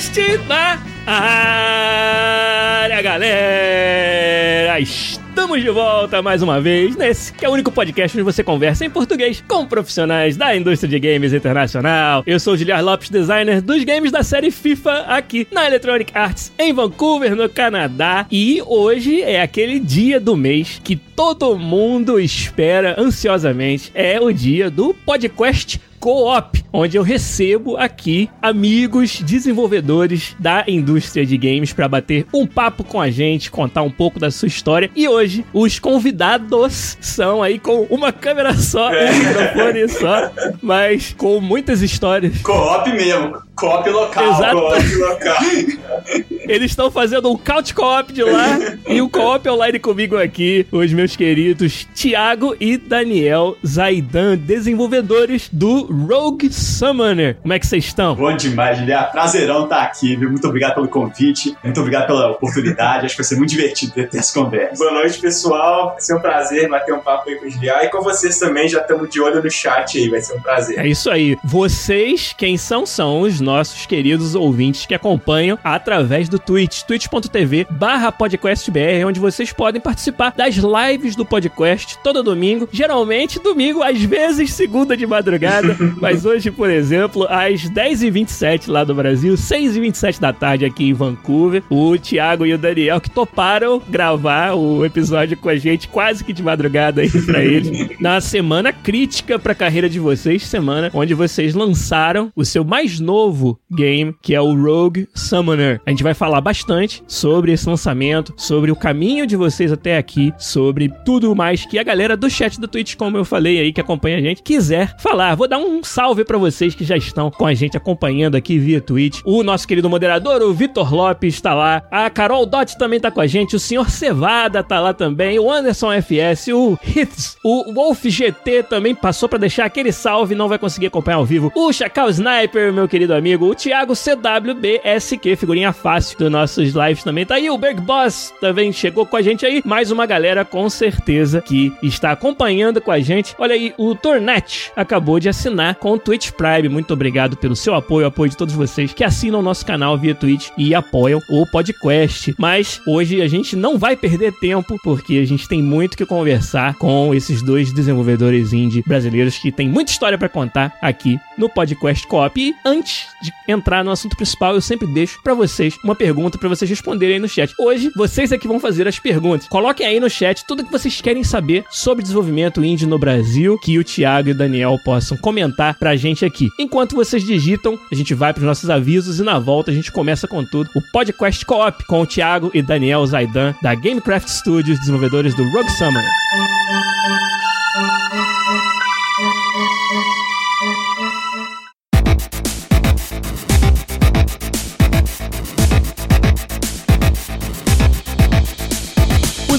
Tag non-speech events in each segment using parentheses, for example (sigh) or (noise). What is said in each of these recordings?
Podcast na área, galera! Estamos de volta mais uma vez nesse que é o único podcast onde você conversa em português com profissionais da indústria de games internacional. Eu sou o Giliar Lopes, designer dos games da série FIFA aqui na Electronic Arts em Vancouver, no Canadá. E hoje é aquele dia do mês que todo mundo espera ansiosamente. É o dia do podcast Co-op, onde eu recebo aqui amigos desenvolvedores da indústria de games para bater um papo com a gente, contar um pouco da sua história. E hoje os convidados são aí com uma câmera só, um microfone só, mas com muitas histórias. Co-op mesmo. Co-op local. Exato. Co-op local. Eles estão fazendo um couch co-op de lá e o co-op online comigo aqui, os meus queridos Thiago e Daniel Zaidan, desenvolvedores do Rogue Summoner. Como é que vocês estão? Bom demais, Julián. Prazerão estar aqui, viu? Muito obrigado pelo convite. Muito obrigado pela oportunidade. Acho que vai ser muito divertido ter, essa conversa. Boa noite, pessoal. Vai ser um prazer bater um papo aí com o Julián. E com vocês também, já estamos de olho no chat aí. Vai ser um prazer. É isso aí. Vocês, quem são? São os nossos queridos ouvintes que acompanham através do Twitch, twitch.tv barra podcastbr, onde vocês podem participar das lives do podcast todo domingo. Geralmente domingo, às vezes segunda de madrugada, (laughs) mas hoje, por exemplo, às 10h27 lá do Brasil, 6h27 da tarde aqui em Vancouver, o Thiago e o Daniel que toparam gravar o episódio com a gente quase que de madrugada aí pra (laughs) eles, na semana crítica pra carreira de vocês, semana onde vocês lançaram o seu mais novo game, que é o Rogue Summoner. A gente vai falar bastante sobre esse lançamento, sobre o caminho de vocês até aqui, sobre tudo mais que a galera do chat do Twitch, como eu falei aí, que acompanha a gente, quiser falar. Vou dar um salve pra vocês que já estão com a gente acompanhando aqui via Twitch. O nosso querido moderador, o Vitor Lopes, tá lá. A Carol Dot também tá com a gente. O senhor Cevada tá lá também. O Anderson FS, o Hits, o Wolf GT também passou pra deixar aquele salve, não vai conseguir acompanhar ao vivo. O Chacal Sniper, meu querido amigo. O Thiago CWBSQ, figurinha fácil dos nossos lives também tá aí. O Berg Boss também chegou com a gente aí. Mais uma galera com certeza que está acompanhando com a gente. Olha aí, o Tornet acabou de assinar com o Twitch Prime. Muito obrigado pelo seu apoio, apoio de todos vocês que assinam o nosso canal via Twitch e apoiam o podcast. Mas hoje a gente não vai perder tempo porque a gente tem muito que conversar com esses dois desenvolvedores indie brasileiros que tem muita história para contar aqui no podcast Coop. E antes de entrar no assunto principal, eu sempre deixo para vocês uma pergunta para vocês responderem aí no chat. Hoje vocês é que vão fazer as perguntas. Coloquem aí no chat tudo que vocês querem saber sobre desenvolvimento indie no Brasil que o Thiago e o Daniel possam comentar pra gente aqui. Enquanto vocês digitam, a gente vai pros nossos avisos e na volta a gente começa com tudo. O podcast Co-op com o Thiago e Daniel Zaidan da Gamecraft Studios, desenvolvedores do Rogue Summoner.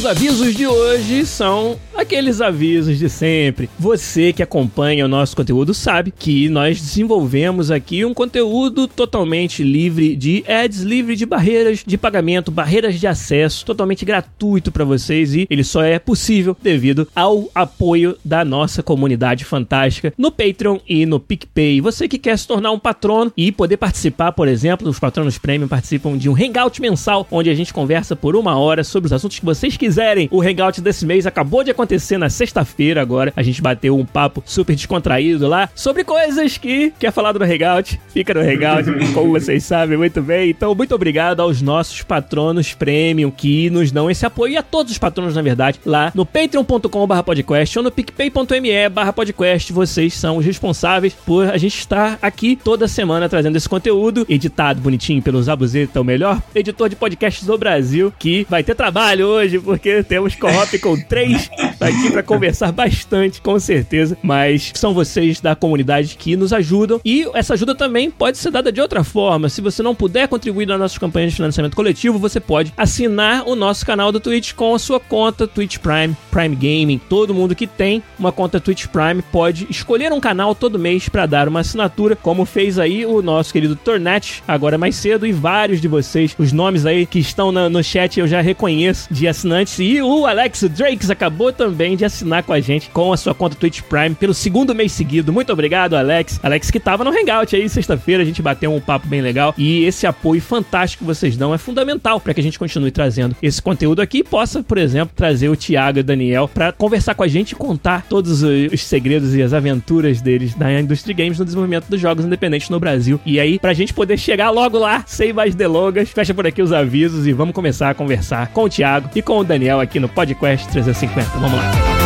Os avisos de hoje são aqueles avisos de sempre. Você que acompanha o nosso conteúdo sabe que nós desenvolvemos aqui um conteúdo totalmente livre de ads, livre de barreiras de pagamento, barreiras de acesso, totalmente gratuito para vocês e ele só é possível devido ao apoio da nossa comunidade fantástica no Patreon e no PicPay. Você que quer se tornar um patrono e poder participar, por exemplo, os patronos premium participam de um hangout mensal onde a gente conversa por uma hora sobre os assuntos que vocês quiserem. O hangout desse mês acabou de acontecer na sexta-feira agora. A gente bateu um papo super descontraído lá sobre coisas que quer falar do Hangout. Fica no Hangout, (laughs) como vocês sabem muito bem. Então, muito obrigado aos nossos patronos premium que nos dão esse apoio e a todos os patronos, na verdade, lá no patreon.com.br podcast ou no picpay.me barra podcast. Vocês são os responsáveis por a gente estar aqui toda semana trazendo esse conteúdo editado bonitinho pelo Zabuzeta, o melhor editor de podcasts do Brasil, que vai ter trabalho hoje porque temos co-op com três aqui para conversar bastante, com certeza. Mas são vocês da comunidade que nos ajudam. E essa ajuda também pode ser dada de outra forma. Se você não puder contribuir na nossa campanha de financiamento coletivo, você pode assinar o nosso canal do Twitch com a sua conta Twitch Prime, Prime Gaming. Todo mundo que tem uma conta Twitch Prime pode escolher um canal todo mês para dar uma assinatura, como fez aí o nosso querido Tornet agora mais cedo e vários de vocês. Os nomes aí que estão no chat eu já reconheço de assinantes. E o Alex Drakes acabou também de assinar com a gente com a sua conta Twitch Prime pelo segundo mês seguido. Muito obrigado, Alex. Alex que tava no Hangout aí sexta-feira, a gente bateu um papo bem legal e esse apoio fantástico que vocês dão é fundamental para que a gente continue trazendo esse conteúdo aqui e possa, por exemplo, trazer o Thiago e o Daniel para conversar com a gente e contar todos os segredos e as aventuras deles na indústria de games no desenvolvimento dos jogos independentes no Brasil. E aí, pra gente poder chegar logo lá, sem mais delongas, fecha por aqui os avisos e vamos começar a conversar com o Thiago e com o Daniel aqui no Podcast 350. Vamos lá.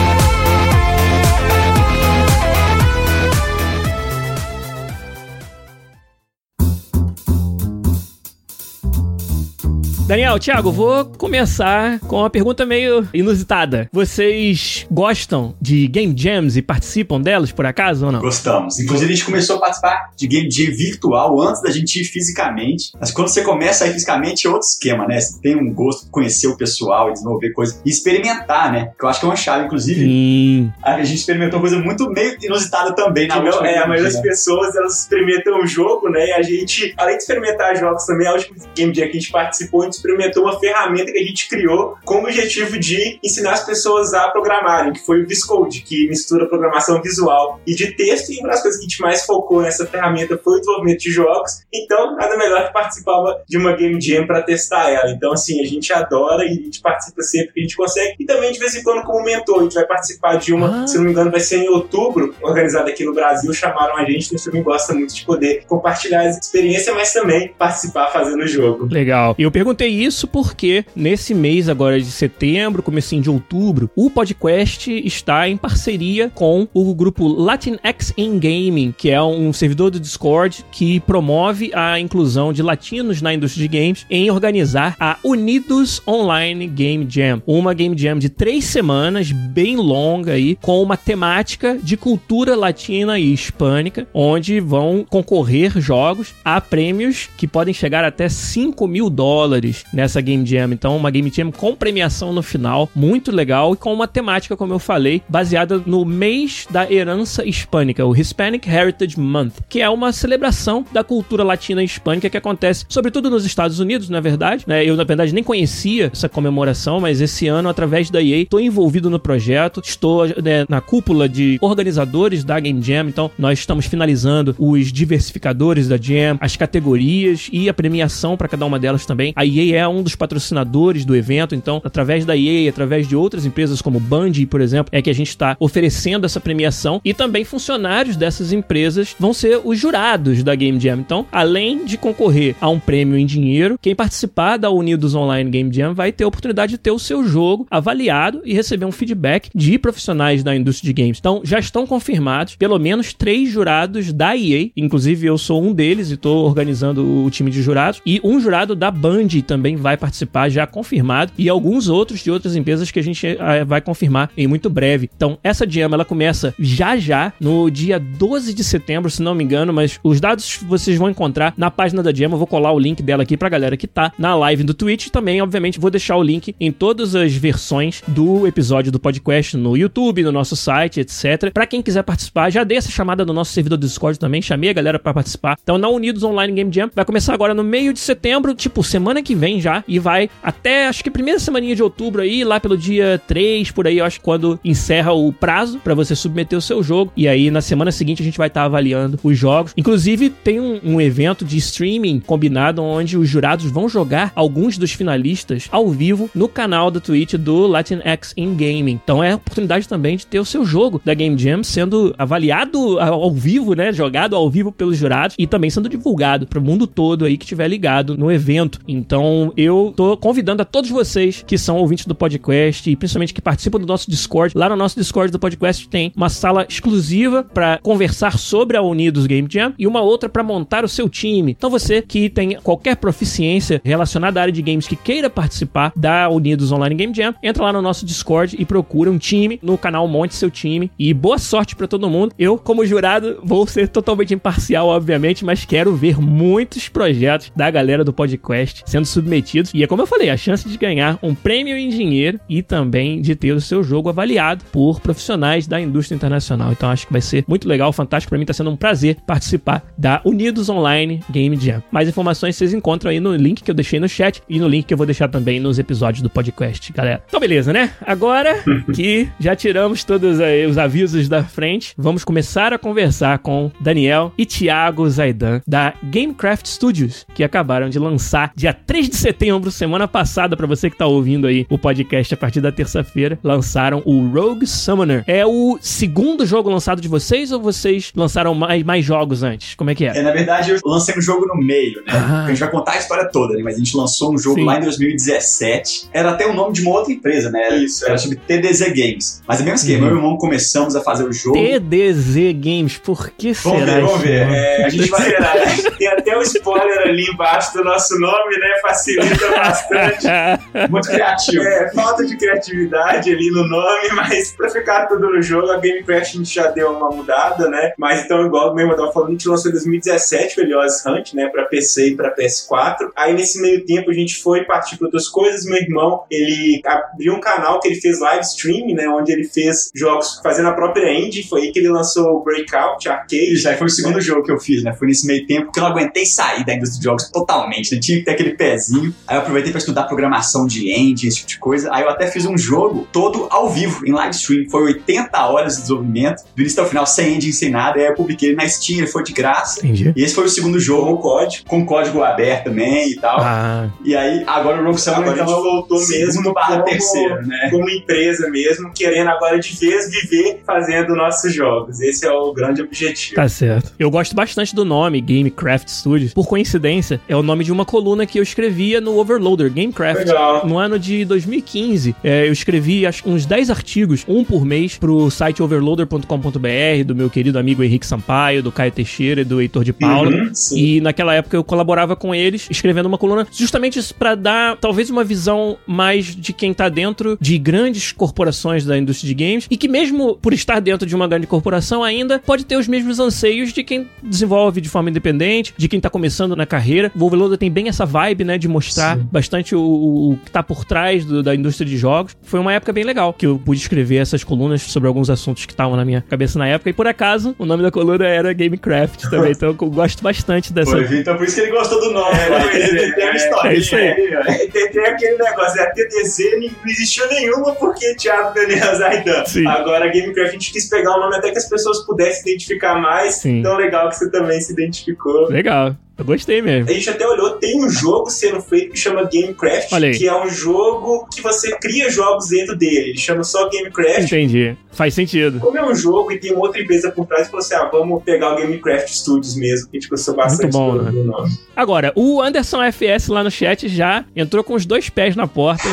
Daniel, Thiago, vou começar com uma pergunta meio inusitada. Vocês gostam de game jams e participam delas, por acaso ou não? Gostamos. Inclusive, a gente começou a participar de game jam virtual antes da gente ir fisicamente. Mas quando você começa a ir fisicamente é outro esquema, né? Você tem um gosto de conhecer o pessoal e desenvolver coisas e experimentar, né? Que eu acho que é uma chave, inclusive. Sim. A gente experimentou coisa muito meio inusitada também na última é, a maioria das pessoas elas experimentam o jogo, né? E a gente, além de experimentar jogos também, a última Game Jam que a gente participou, a gente experimentou uma ferramenta que a gente criou com o objetivo de ensinar as pessoas a programarem, que foi o Viscode, que mistura programação visual e de texto. E uma das coisas que a gente mais focou nessa ferramenta foi o desenvolvimento de jogos. Então, nada melhor que participar de uma Game Jam para testar ela. Então, assim, a gente adora e a gente participa sempre que a gente consegue. E também, de vez em quando, como mentor, a gente vai participar de uma, Ah. se não me engano, vai ser em outubro, organizada aqui no Brasil. Chamaram a gente, então a gente também gosta muito de poder compartilhar as experiências, mas também participar fazendo o jogo. Legal. E eu perguntei isso porque nesse mês agora de setembro, comecinho de outubro, o podcast está em parceria com o grupo Latinx in Gaming, que é um servidor do Discord que promove a inclusão de latinos na indústria de games em organizar a Unidos Online Game Jam. Uma Game Jam de três semanas, bem longa aí, com uma temática de cultura latina e hispânica, onde vão concorrer jogos a prêmios que podem chegar até 5 mil dólares nessa Game Jam. Então, uma Game Jam com premiação no final, muito legal e com uma temática, como eu falei, baseada no mês da herança hispânica, o Hispanic Heritage Month, que é uma celebração da cultura latina hispânica que acontece, sobretudo nos Estados Unidos, na verdade. Né? Eu, na verdade, nem conhecia essa comemoração, mas esse ano, através da EA, estou envolvido no projeto, estou né, na cúpula de organizadores da Game Jam, então nós estamos finalizando os diversificadores da Jam, as categorias e a premiação para cada uma delas também. A EA é um dos patrocinadores do evento, então através da EA, através de outras empresas como Band, por exemplo, é que a gente está oferecendo essa premiação e também funcionários dessas empresas vão ser os jurados da Game Jam. Então, além de concorrer a um prêmio em dinheiro, quem participar da Unidos Online Game Jam vai ter a oportunidade de ter o seu jogo avaliado e receber um feedback de profissionais da indústria de games. Então, já estão confirmados pelo menos três jurados da EA, inclusive eu sou um deles e estou organizando o time de jurados, e um jurado da Band também vai participar, já confirmado, e alguns outros de outras empresas que a gente eh, vai confirmar em muito breve. Então, essa Jam ela começa já já, no dia 12 de setembro, se não me engano, mas os dados vocês vão encontrar na página da eu vou colar o link dela aqui pra galera que tá na live do Twitch, também, obviamente, vou deixar o link em todas as versões do episódio do podcast no YouTube, no nosso site, etc. Pra quem quiser participar, já dei essa chamada no nosso servidor do Discord também, chamei a galera pra participar. Então, na Unidos Online Game Jam, vai começar agora no meio de setembro, tipo, semana que vem já, e vai até, acho que primeira semaninha de outubro aí, lá pelo dia 3, por aí, eu acho, quando encerra o prazo pra você submeter o seu jogo. E aí, na semana seguinte, a gente vai estar avaliando os jogos. Inclusive, tem um, um evento de streaming combinado onde os jurados vão jogar alguns dos finalistas ao vivo no canal do Twitch do Latinx in Gaming. Então é a oportunidade também de ter o seu jogo da Game Jam sendo avaliado ao vivo, né? Jogado ao vivo pelos jurados e também sendo divulgado para o mundo todo aí que estiver ligado no evento. Então Então eu tô convidando a todos vocês que são ouvintes do podcast e principalmente que participam do nosso Discord. Lá no nosso Discord do podcast tem uma sala exclusiva para conversar sobre a Unidos Game Jam e uma outra para montar o seu time. Então você que tem qualquer proficiência relacionada à área de games que queira participar da Unidos Online Game Jam, entra lá no nosso Discord e procura um time no canal Monte Seu Time. E boa sorte para todo mundo. Eu, como jurado, vou ser totalmente imparcial, obviamente, mas quero ver muitos projetos da galera do podcast sendo submetidos. E é como eu falei, a chance de ganhar um prêmio em dinheiro e também de ter o seu jogo avaliado por profissionais da indústria internacional. Então acho que vai ser muito legal, fantástico. Para mim tá sendo um prazer participar da Unidos Online Game Jam. Mais informações vocês encontram aí no link que eu deixei no chat e no link que eu vou deixar também nos episódios do podcast, galera. Então beleza, né? Agora (laughs) que já tiramos todos os avisos da frente, vamos começar a conversar com Daniel e Thiago Zaidan da Gamecraft Studios, que acabaram de lançar dia 3 de setembro, semana passada, para você que tá ouvindo aí o podcast a partir da terça-feira, lançaram o Rogue Summoner. É o segundo jogo lançado de vocês ou vocês lançaram mais, mais jogos antes? Como é que é? É, na verdade, eu lancei um jogo no meio, né? Ah. A gente vai contar a história toda, né? Mas a gente lançou um jogo Sim. lá em 2017. Era até o nome de uma outra empresa, né? Era, Isso, era é. sobre TDZ Games. Mas é o mesmo esquema. Uhum. Eu e meu irmão começamos a fazer o jogo. TDZ Games, por que Vamos será ver, vamos ver. É, a gente vai (laughs) Tem até o spoiler ali embaixo do nosso nome, né? Facilita bastante. (laughs) Muito criativo. É, falta de criatividade ali no nome, mas pra ficar tudo no jogo, a Gamecraft a gente já deu uma mudada, né? Mas então, igual mesmo eu tava falando, a gente lançou em 2017 o Helios Hunt, né? Pra PC e pra PS4. Aí nesse meio tempo a gente foi partir pra outras coisas. Meu irmão, ele abriu um canal que ele fez live stream, né? Onde ele fez jogos fazendo a própria engine. Foi aí que ele lançou o Breakout Arcade. E já foi o segundo jogo que eu fiz, né? Foi nesse meio tempo que eu não aguentei sair da indústria de jogos totalmente, né? Tinha que ter aquele pezinho. Aí eu aproveitei pra estudar programação de engine, esse tipo de coisa. Aí eu até fiz um jogo todo ao vivo, em live stream. Foi 80 horas de desenvolvimento, do início até o final, sem engine, sem nada. Aí eu publiquei ele na Steam, ele foi de graça. Entendi. E esse foi o segundo Com jogo, o código. com código aberto também e tal. Ah, E aí, agora o Rogue a então, gente voltou mesmo barra como- terceiro, né? como empresa mesmo, querendo agora de vez viver fazendo nossos jogos. Esse é o grande objetivo. Tá certo. Eu gosto bastante do nome Gamecraft Studios. Por coincidência, é o nome de uma coluna que eu escrevia no Overloader, Gamecraft. Legal. No ano de 2015, é, eu escrevi acho, uns 10 artigos, um por mês, pro site overloader.com.br, do meu querido amigo Henrique Sampaio, do Caio Teixeira e do Heitor de Paula. Uhum. E naquela época eu colaborava com eles, escrevendo uma coluna justamente pra dar talvez uma visão mais de quem tá dentro de grandes corporações da indústria de games e que mesmo por estar dentro de uma grande corporação ainda pode ter os mesmos anseios de quem desenvolve de forma independente, de quem tá começando na carreira. O Overloader tem bem essa vibe, né, de mostrar bastante o, o que tá por trás do- da indústria de jogos. Foi uma época bem legal que eu pude escrever essas colunas sobre alguns assuntos que estavam na minha cabeça na época e por acaso o nome da coluna era Gamecraft também, então eu gosto bastante dessa Foi, Vitor, por isso que ele gostou do nome. É, né? pois é, Ele tem uma é, historinha é isso aí. Tem, tem aquele negócio, a TDZ não existiu nenhuma porque Thiago Daniel Zaidan. Sim. Agora a Gamecraft a gente quis pegar um nome até que as pessoas pudessem se identificar mais. Sim. Então legal que você também se identificou. Legal. Eu gostei mesmo. A gente até olhou, tem um jogo sendo feito que chama Gamecraft, que é um jogo que você cria jogos dentro dele. Ele chama só Gamecraft. Entendi. Faz sentido. Como é um jogo e tem uma outra empresa por trás, falou assim: ah, vamos pegar o Gamecraft Studios mesmo, que a gente gostou bastante Muito bom, do, né? nome. Agora, o Anderson FS lá no chat já entrou com os dois pés na porta,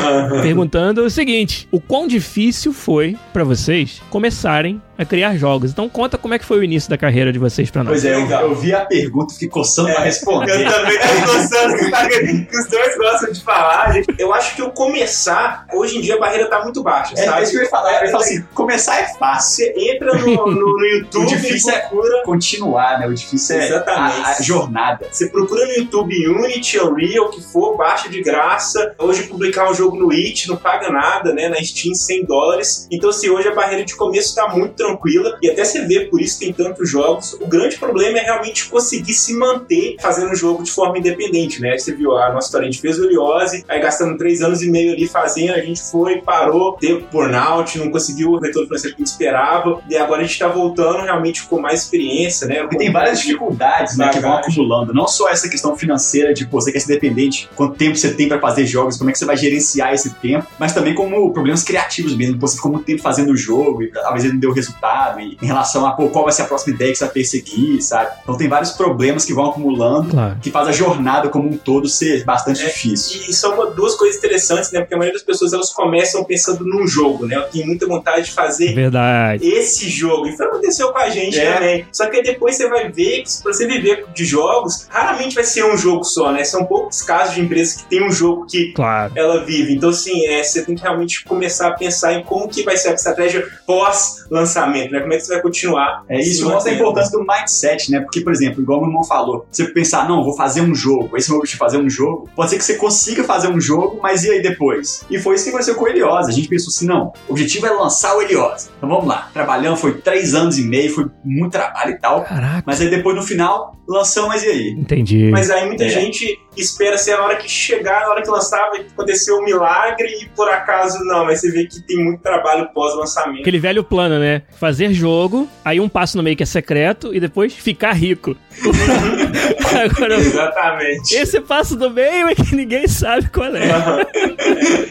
perguntando o seguinte: o quão difícil foi pra vocês começarem a criar jogos? Então conta como é que foi o início da carreira de vocês pra nós. Pois é, eu, eu vi a pergunta fiquei coçando pra É, responder. Eu também tô gostando que, tá- que os dois gostam de falar. gente. Eu acho que eu começar, hoje em dia a barreira tá muito baixa, É, sabe? é isso que eu ia falar. Eu ia falar assim, começar é fácil. Você entra no, no, no (laughs) YouTube O difícil e é- procura. Continuar, né? O difícil é Exatamente. a, a jornada. Você procura no YouTube Unity, Unreal, o que for, baixa de graça. Hoje publicar um jogo no It não paga nada, né? Na Steam 100 dólares. Então, assim, hoje a barreira de começo tá muito tranquila. E até você vê, por isso tem tantos jogos. O grande problema é realmente conseguir se manter fazendo o jogo de forma independente, né? Você viu a nossa história, a gente fez o Eliose, aí gastando três anos e meio ali fazendo, a gente foi, parou, teve burnout, não conseguiu o retorno financeiro que a gente esperava. E agora a gente tá voltando realmente com mais experiência, né? Porque tem várias dificuldades né, que vão acumulando. Não só essa questão financeira de pô, você quer ser dependente, quanto tempo você tem pra fazer jogos, como é que você vai gerenciar esse tempo, mas também como problemas criativos mesmo. Pô, você ficou muito tempo fazendo o jogo e talvez ele não deu resultado resultado e em relação a pô, qual vai ser a próxima ideia que você vai perseguir, sabe? Então tem vários problemas que vão acumulando Claro. que faz a jornada como um todo ser bastante É, difícil. E são uma- duas coisas interessantes, né? Porque a maioria das pessoas elas começam pensando num jogo, né? Eu tenho muita vontade de fazer verdade. esse jogo. E foi o que aconteceu com a gente É. também. Só que aí depois você vai ver que pra você viver de jogos, raramente vai ser um jogo só, né? São poucos casos de empresas que tem um jogo que Claro. ela vive. Então, assim, é, você tem que realmente começar a pensar em como que vai ser a estratégia pós-lançamento, né? Como é que você vai continuar. É se isso mostra a importância do mindset, né? Porque, por exemplo, igual o meu irmão falou, você pensar, não, vou fazer um jogo, esse é o meu objetivo, fazer um jogo, pode ser que você consiga fazer um jogo, mas e aí depois? E foi isso que aconteceu com o Helios. A gente pensou assim, não, o objetivo é lançar o Helios. Então vamos lá, trabalhando, foi três anos e meio, foi muito trabalho e tal, Caraca. mas aí depois no final, lançamos, mas e aí? Entendi. Mas aí muita É. gente espera ser a hora que chegar, na hora que lançar, vai acontecer um milagre e por acaso não. Mas você vê que tem muito trabalho pós-lançamento. Aquele velho plano, né? Fazer jogo, aí um passo no meio que é secreto e depois ficar rico. (laughs) Agora, Exatamente. esse passo do meio é que ninguém sabe qual é.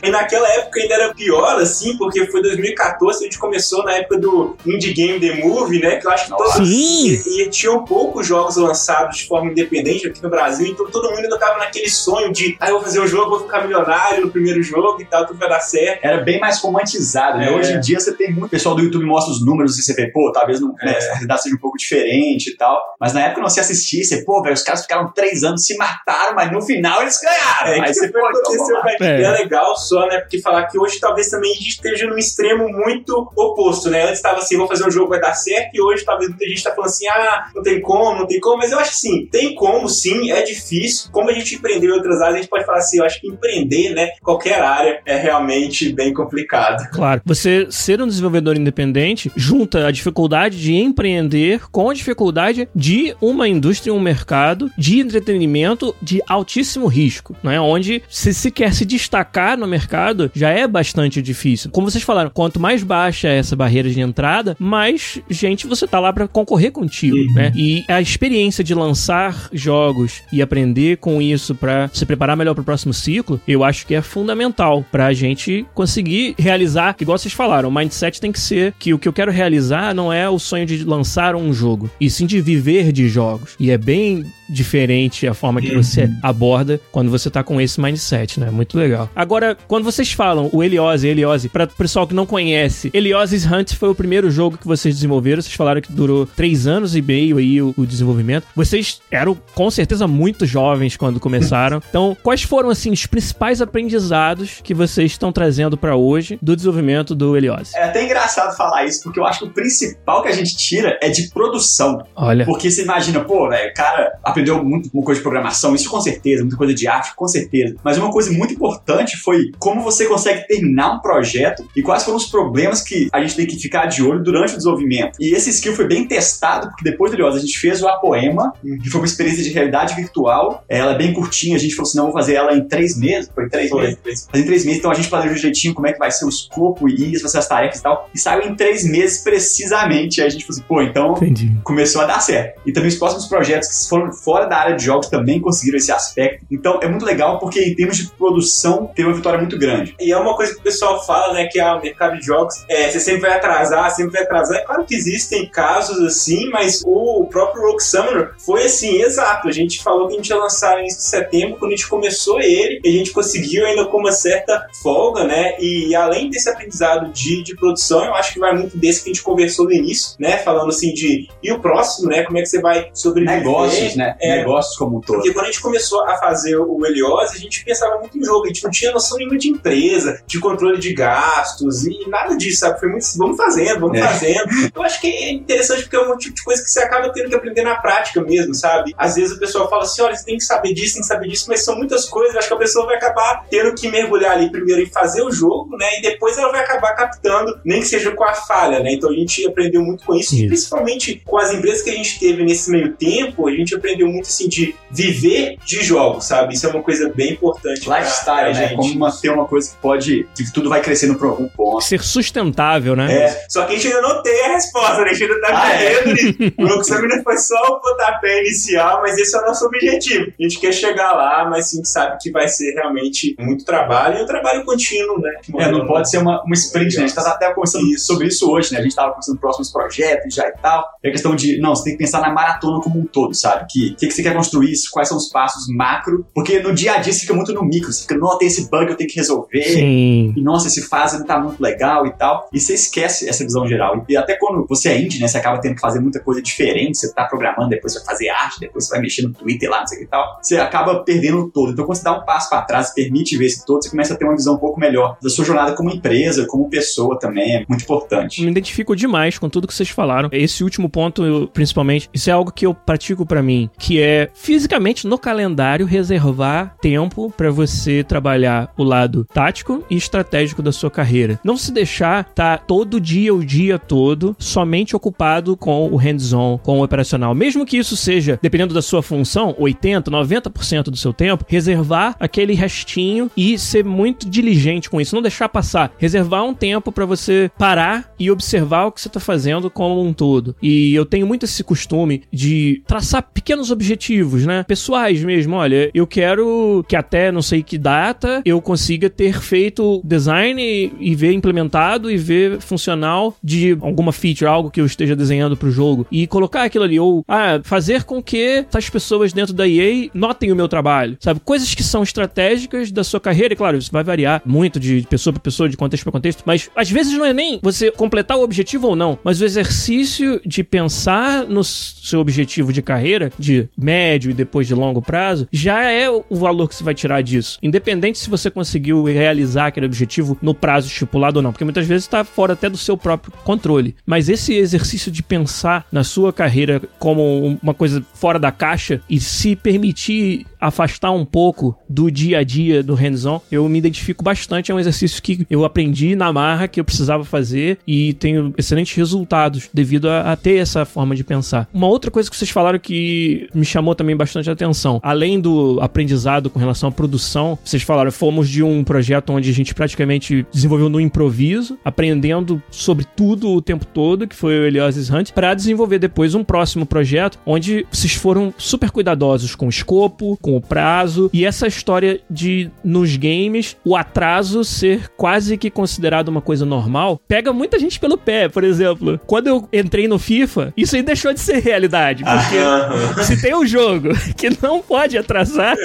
e naquela época ainda era pior, assim, porque foi 2014, a gente começou na época do Indie Game The Movie, né? Que eu acho que todos. Sim. E, e tinham poucos jogos lançados de forma independente aqui no Brasil, então todo mundo ainda tava naquele sonho de, ah, eu vou fazer um jogo, vou ficar milionário no primeiro jogo e tal, tudo vai dar certo. Era bem mais romantizado, né? É. Hoje em dia você tem muito pessoal do YouTube mostra os números e você vê, pô, talvez não, né, É. a realidade seja um pouco diferente e tal. Mas na época não se assistia, você, pô, velho, os caras ficaram três anos, se mataram, mas no final eles ganharam. É, Aí você, foi pô, o então, aconteceu a É. é. é legal só, né? Porque falar que hoje talvez também a gente esteja num extremo muito oposto, né? Antes tava assim, vou fazer um jogo, vai dar certo, e hoje talvez muita gente tá falando assim, ah, não tem como, não tem como, mas eu acho assim, tem como sim, é difícil. Como a gente empreendeu em outras áreas, a gente pode falar assim, eu acho que empreender, né, qualquer área é realmente bem complicado. Claro, você ser um desenvolvedor independente junta a dificuldade de empreender com a dificuldade de uma indústria, um mercado de entretenimento de altíssimo risco, né? Onde se se quer se destacar no mercado já é bastante difícil. Como vocês falaram, quanto mais baixa é essa barreira de entrada, mais gente você tá lá para concorrer contigo, né? E a experiência de lançar jogos e aprender com isso para se preparar melhor para o próximo ciclo, eu acho que é fundamental pra gente conseguir realizar, igual vocês falaram, o mindset tem que ser que o que eu quero realizar não é o sonho de lançar um jogo, e sim de viver de jogos. E é bem diferente a forma que você aborda quando você tá com esse mindset, né? Muito legal. Agora, quando vocês falam o Heliose, Heliose, para o pessoal que não conhece, Helioses Hunt foi o primeiro jogo que vocês desenvolveram. Vocês falaram que durou três anos e meio aí o, o desenvolvimento. Vocês eram com certeza muito jovens quando começaram. Então, quais foram assim os principais aprendizados que vocês estão trazendo pra hoje do desenvolvimento do Heliose? É até engraçado falar isso, porque eu acho que o principal que a gente tira é de produção. Olha, Porque você imagina, pô, velho, o cara aprendeu muito uma coisa de programação, isso com certeza, muita coisa de arte, com certeza. Mas uma coisa muito importante foi como você consegue terminar um projeto e quais foram os problemas que a gente tem que ficar de olho durante o desenvolvimento. E esse skill foi bem testado, porque depois do Helios a gente fez o Apoema, que foi uma experiência de realidade virtual. Ela é bem curtinha, a gente falou assim, não, vou fazer ela em três meses, foi três meses? Foi. Fazer em três meses, então a gente planejou direitinho como é que vai ser o escopo e isso, vai ser as tarefas e tal. E saiu em três meses precisamente. Aí a gente falou assim, pô, então entendi. começou a dar certo. E também os próximos projetos que foram fora da área de jogos também conseguiram esse aspecto. Então é muito legal porque em termos de produção teve uma vitória muito grande. E é uma coisa que o pessoal fala, né, que ah, o mercado de jogos, é, você sempre vai atrasar, sempre vai atrasar. É claro que existem casos assim, mas o próprio Rogue Summoner foi assim, exato. A gente falou que a gente ia lançar início de setembro, quando a gente começou ele, a gente conseguiu ainda com uma certa folga, né, e além desse aprendizado de, de produção, eu acho que vai muito desse que a gente conversou no início, né, falando assim de, e o próximo, né, como é que você vai sobreviver. Negócios, né? É. Negócios como um todo. Porque quando a gente começou a fazer o Helios, a gente pensava muito em jogo, a gente não tinha noção nenhuma de empresa, de controle de gastos e nada disso, sabe? Foi muito, vamos fazendo, vamos É. fazendo. Eu acho que é interessante porque é um tipo de coisa que você acaba tendo que aprender na prática mesmo, sabe? Às vezes a pessoa fala assim, olha, você tem que saber disso, que saber disso, mas são muitas coisas, acho que a pessoa vai acabar tendo que mergulhar ali primeiro em fazer o jogo, né? E depois ela vai acabar captando, nem que seja com a falha, né? Então a gente aprendeu muito com isso, Isso. principalmente com as empresas que a gente teve nesse meio tempo, a gente aprendeu muito assim de viver de jogos, sabe? Isso é uma coisa bem importante. Lifestyle, né? gente. Como manter uma coisa que pode. que tudo vai crescendo por algum ponto. Ser sustentável, né? É, Só que a gente ainda não tem a resposta, né? A gente ainda tá Ah, é? vivendo. O Summoner foi só o pontapé inicial, mas esse é o nosso objetivo. A gente quer quer chegar lá, mas a gente sabe que vai ser realmente muito trabalho e um trabalho contínuo, né? É, não pode ser uma, uma sprint, né? A gente tá até conversando Isso. sobre isso hoje, né? A gente tava conversando próximos projetos já e tal. É a questão de, não, você tem que pensar na maratona como um todo, sabe? Que o que, que você quer construir, quais são os passos macro, porque no dia a dia você fica muito no micro, você fica, não, tem esse bug que eu tenho que resolver. Sim. E nossa, esse fase não tá muito legal e tal. E você esquece essa visão geral. E até quando você é indie, né? Você acaba tendo que fazer muita coisa diferente. Você tá programando, depois você vai fazer arte, depois você vai mexer no Twitter lá, não sei o que e tal. Você acaba perdendo todo. Então quando você dá um passo pra trás, permite ver esse todo, você começa a ter uma visão um pouco melhor da sua jornada como empresa, como pessoa também. É muito importante. Me identifico demais com tudo que vocês falaram. Esse último ponto, eu, principalmente, isso é algo que eu pratico pra mim, que é fisicamente no calendário reservar tempo pra você trabalhar o lado tático e estratégico da sua carreira. Não se deixar tá todo dia, o dia todo, somente ocupado com o hands-on, com o operacional. Mesmo que isso seja, dependendo da sua função, 80, 90% do seu tempo, reservar aquele restinho e ser muito diligente com isso, não deixar passar, reservar um tempo pra você parar e observar o que você tá fazendo como um todo. E eu tenho muito esse costume de traçar pequenos objetivos, né? Pessoais mesmo, olha, eu quero que até não sei que data eu consiga ter feito design e, e ver implementado e ver funcional de alguma feature, algo que eu esteja desenhando pro jogo. E colocar aquilo ali. Ou ah, fazer com que as pessoas dentro da EA notem o meu trabalho, sabe? Coisas que são estratégicas da sua carreira, e claro, isso vai variar muito de pessoa para pessoa, de contexto para contexto, mas às vezes não é nem você completar o objetivo ou não, mas o exercício de pensar no seu objetivo de carreira, de médio e depois de longo prazo, já é o valor que você vai tirar disso. Independente se você conseguiu realizar aquele objetivo no prazo estipulado ou não, porque muitas vezes está fora até do seu próprio controle. Mas esse exercício de pensar na sua carreira como uma coisa fora da caixa e se permitir afastar um pouco do dia a dia do hands-on, eu me identifico bastante. É um exercício que eu aprendi na marra, que eu precisava fazer e tenho excelentes resultados devido a, a ter essa forma de pensar. Uma outra coisa que vocês falaram que me chamou também bastante atenção, além do aprendizado com relação à produção, vocês falaram, fomos de um projeto onde a gente praticamente desenvolveu no improviso, aprendendo sobre tudo o tempo todo, que foi o Eliosis Hunt, para desenvolver depois um próximo projeto onde vocês foram super cuidadosos com o escopo, com o prazo e essa história de nos games o atraso ser quase que considerado uma coisa normal, pega muita gente pelo pé, por exemplo. Quando eu entrei no FIFA, isso aí deixou de ser realidade, porque Aham. (laughs) se tem um jogo que não pode atrasar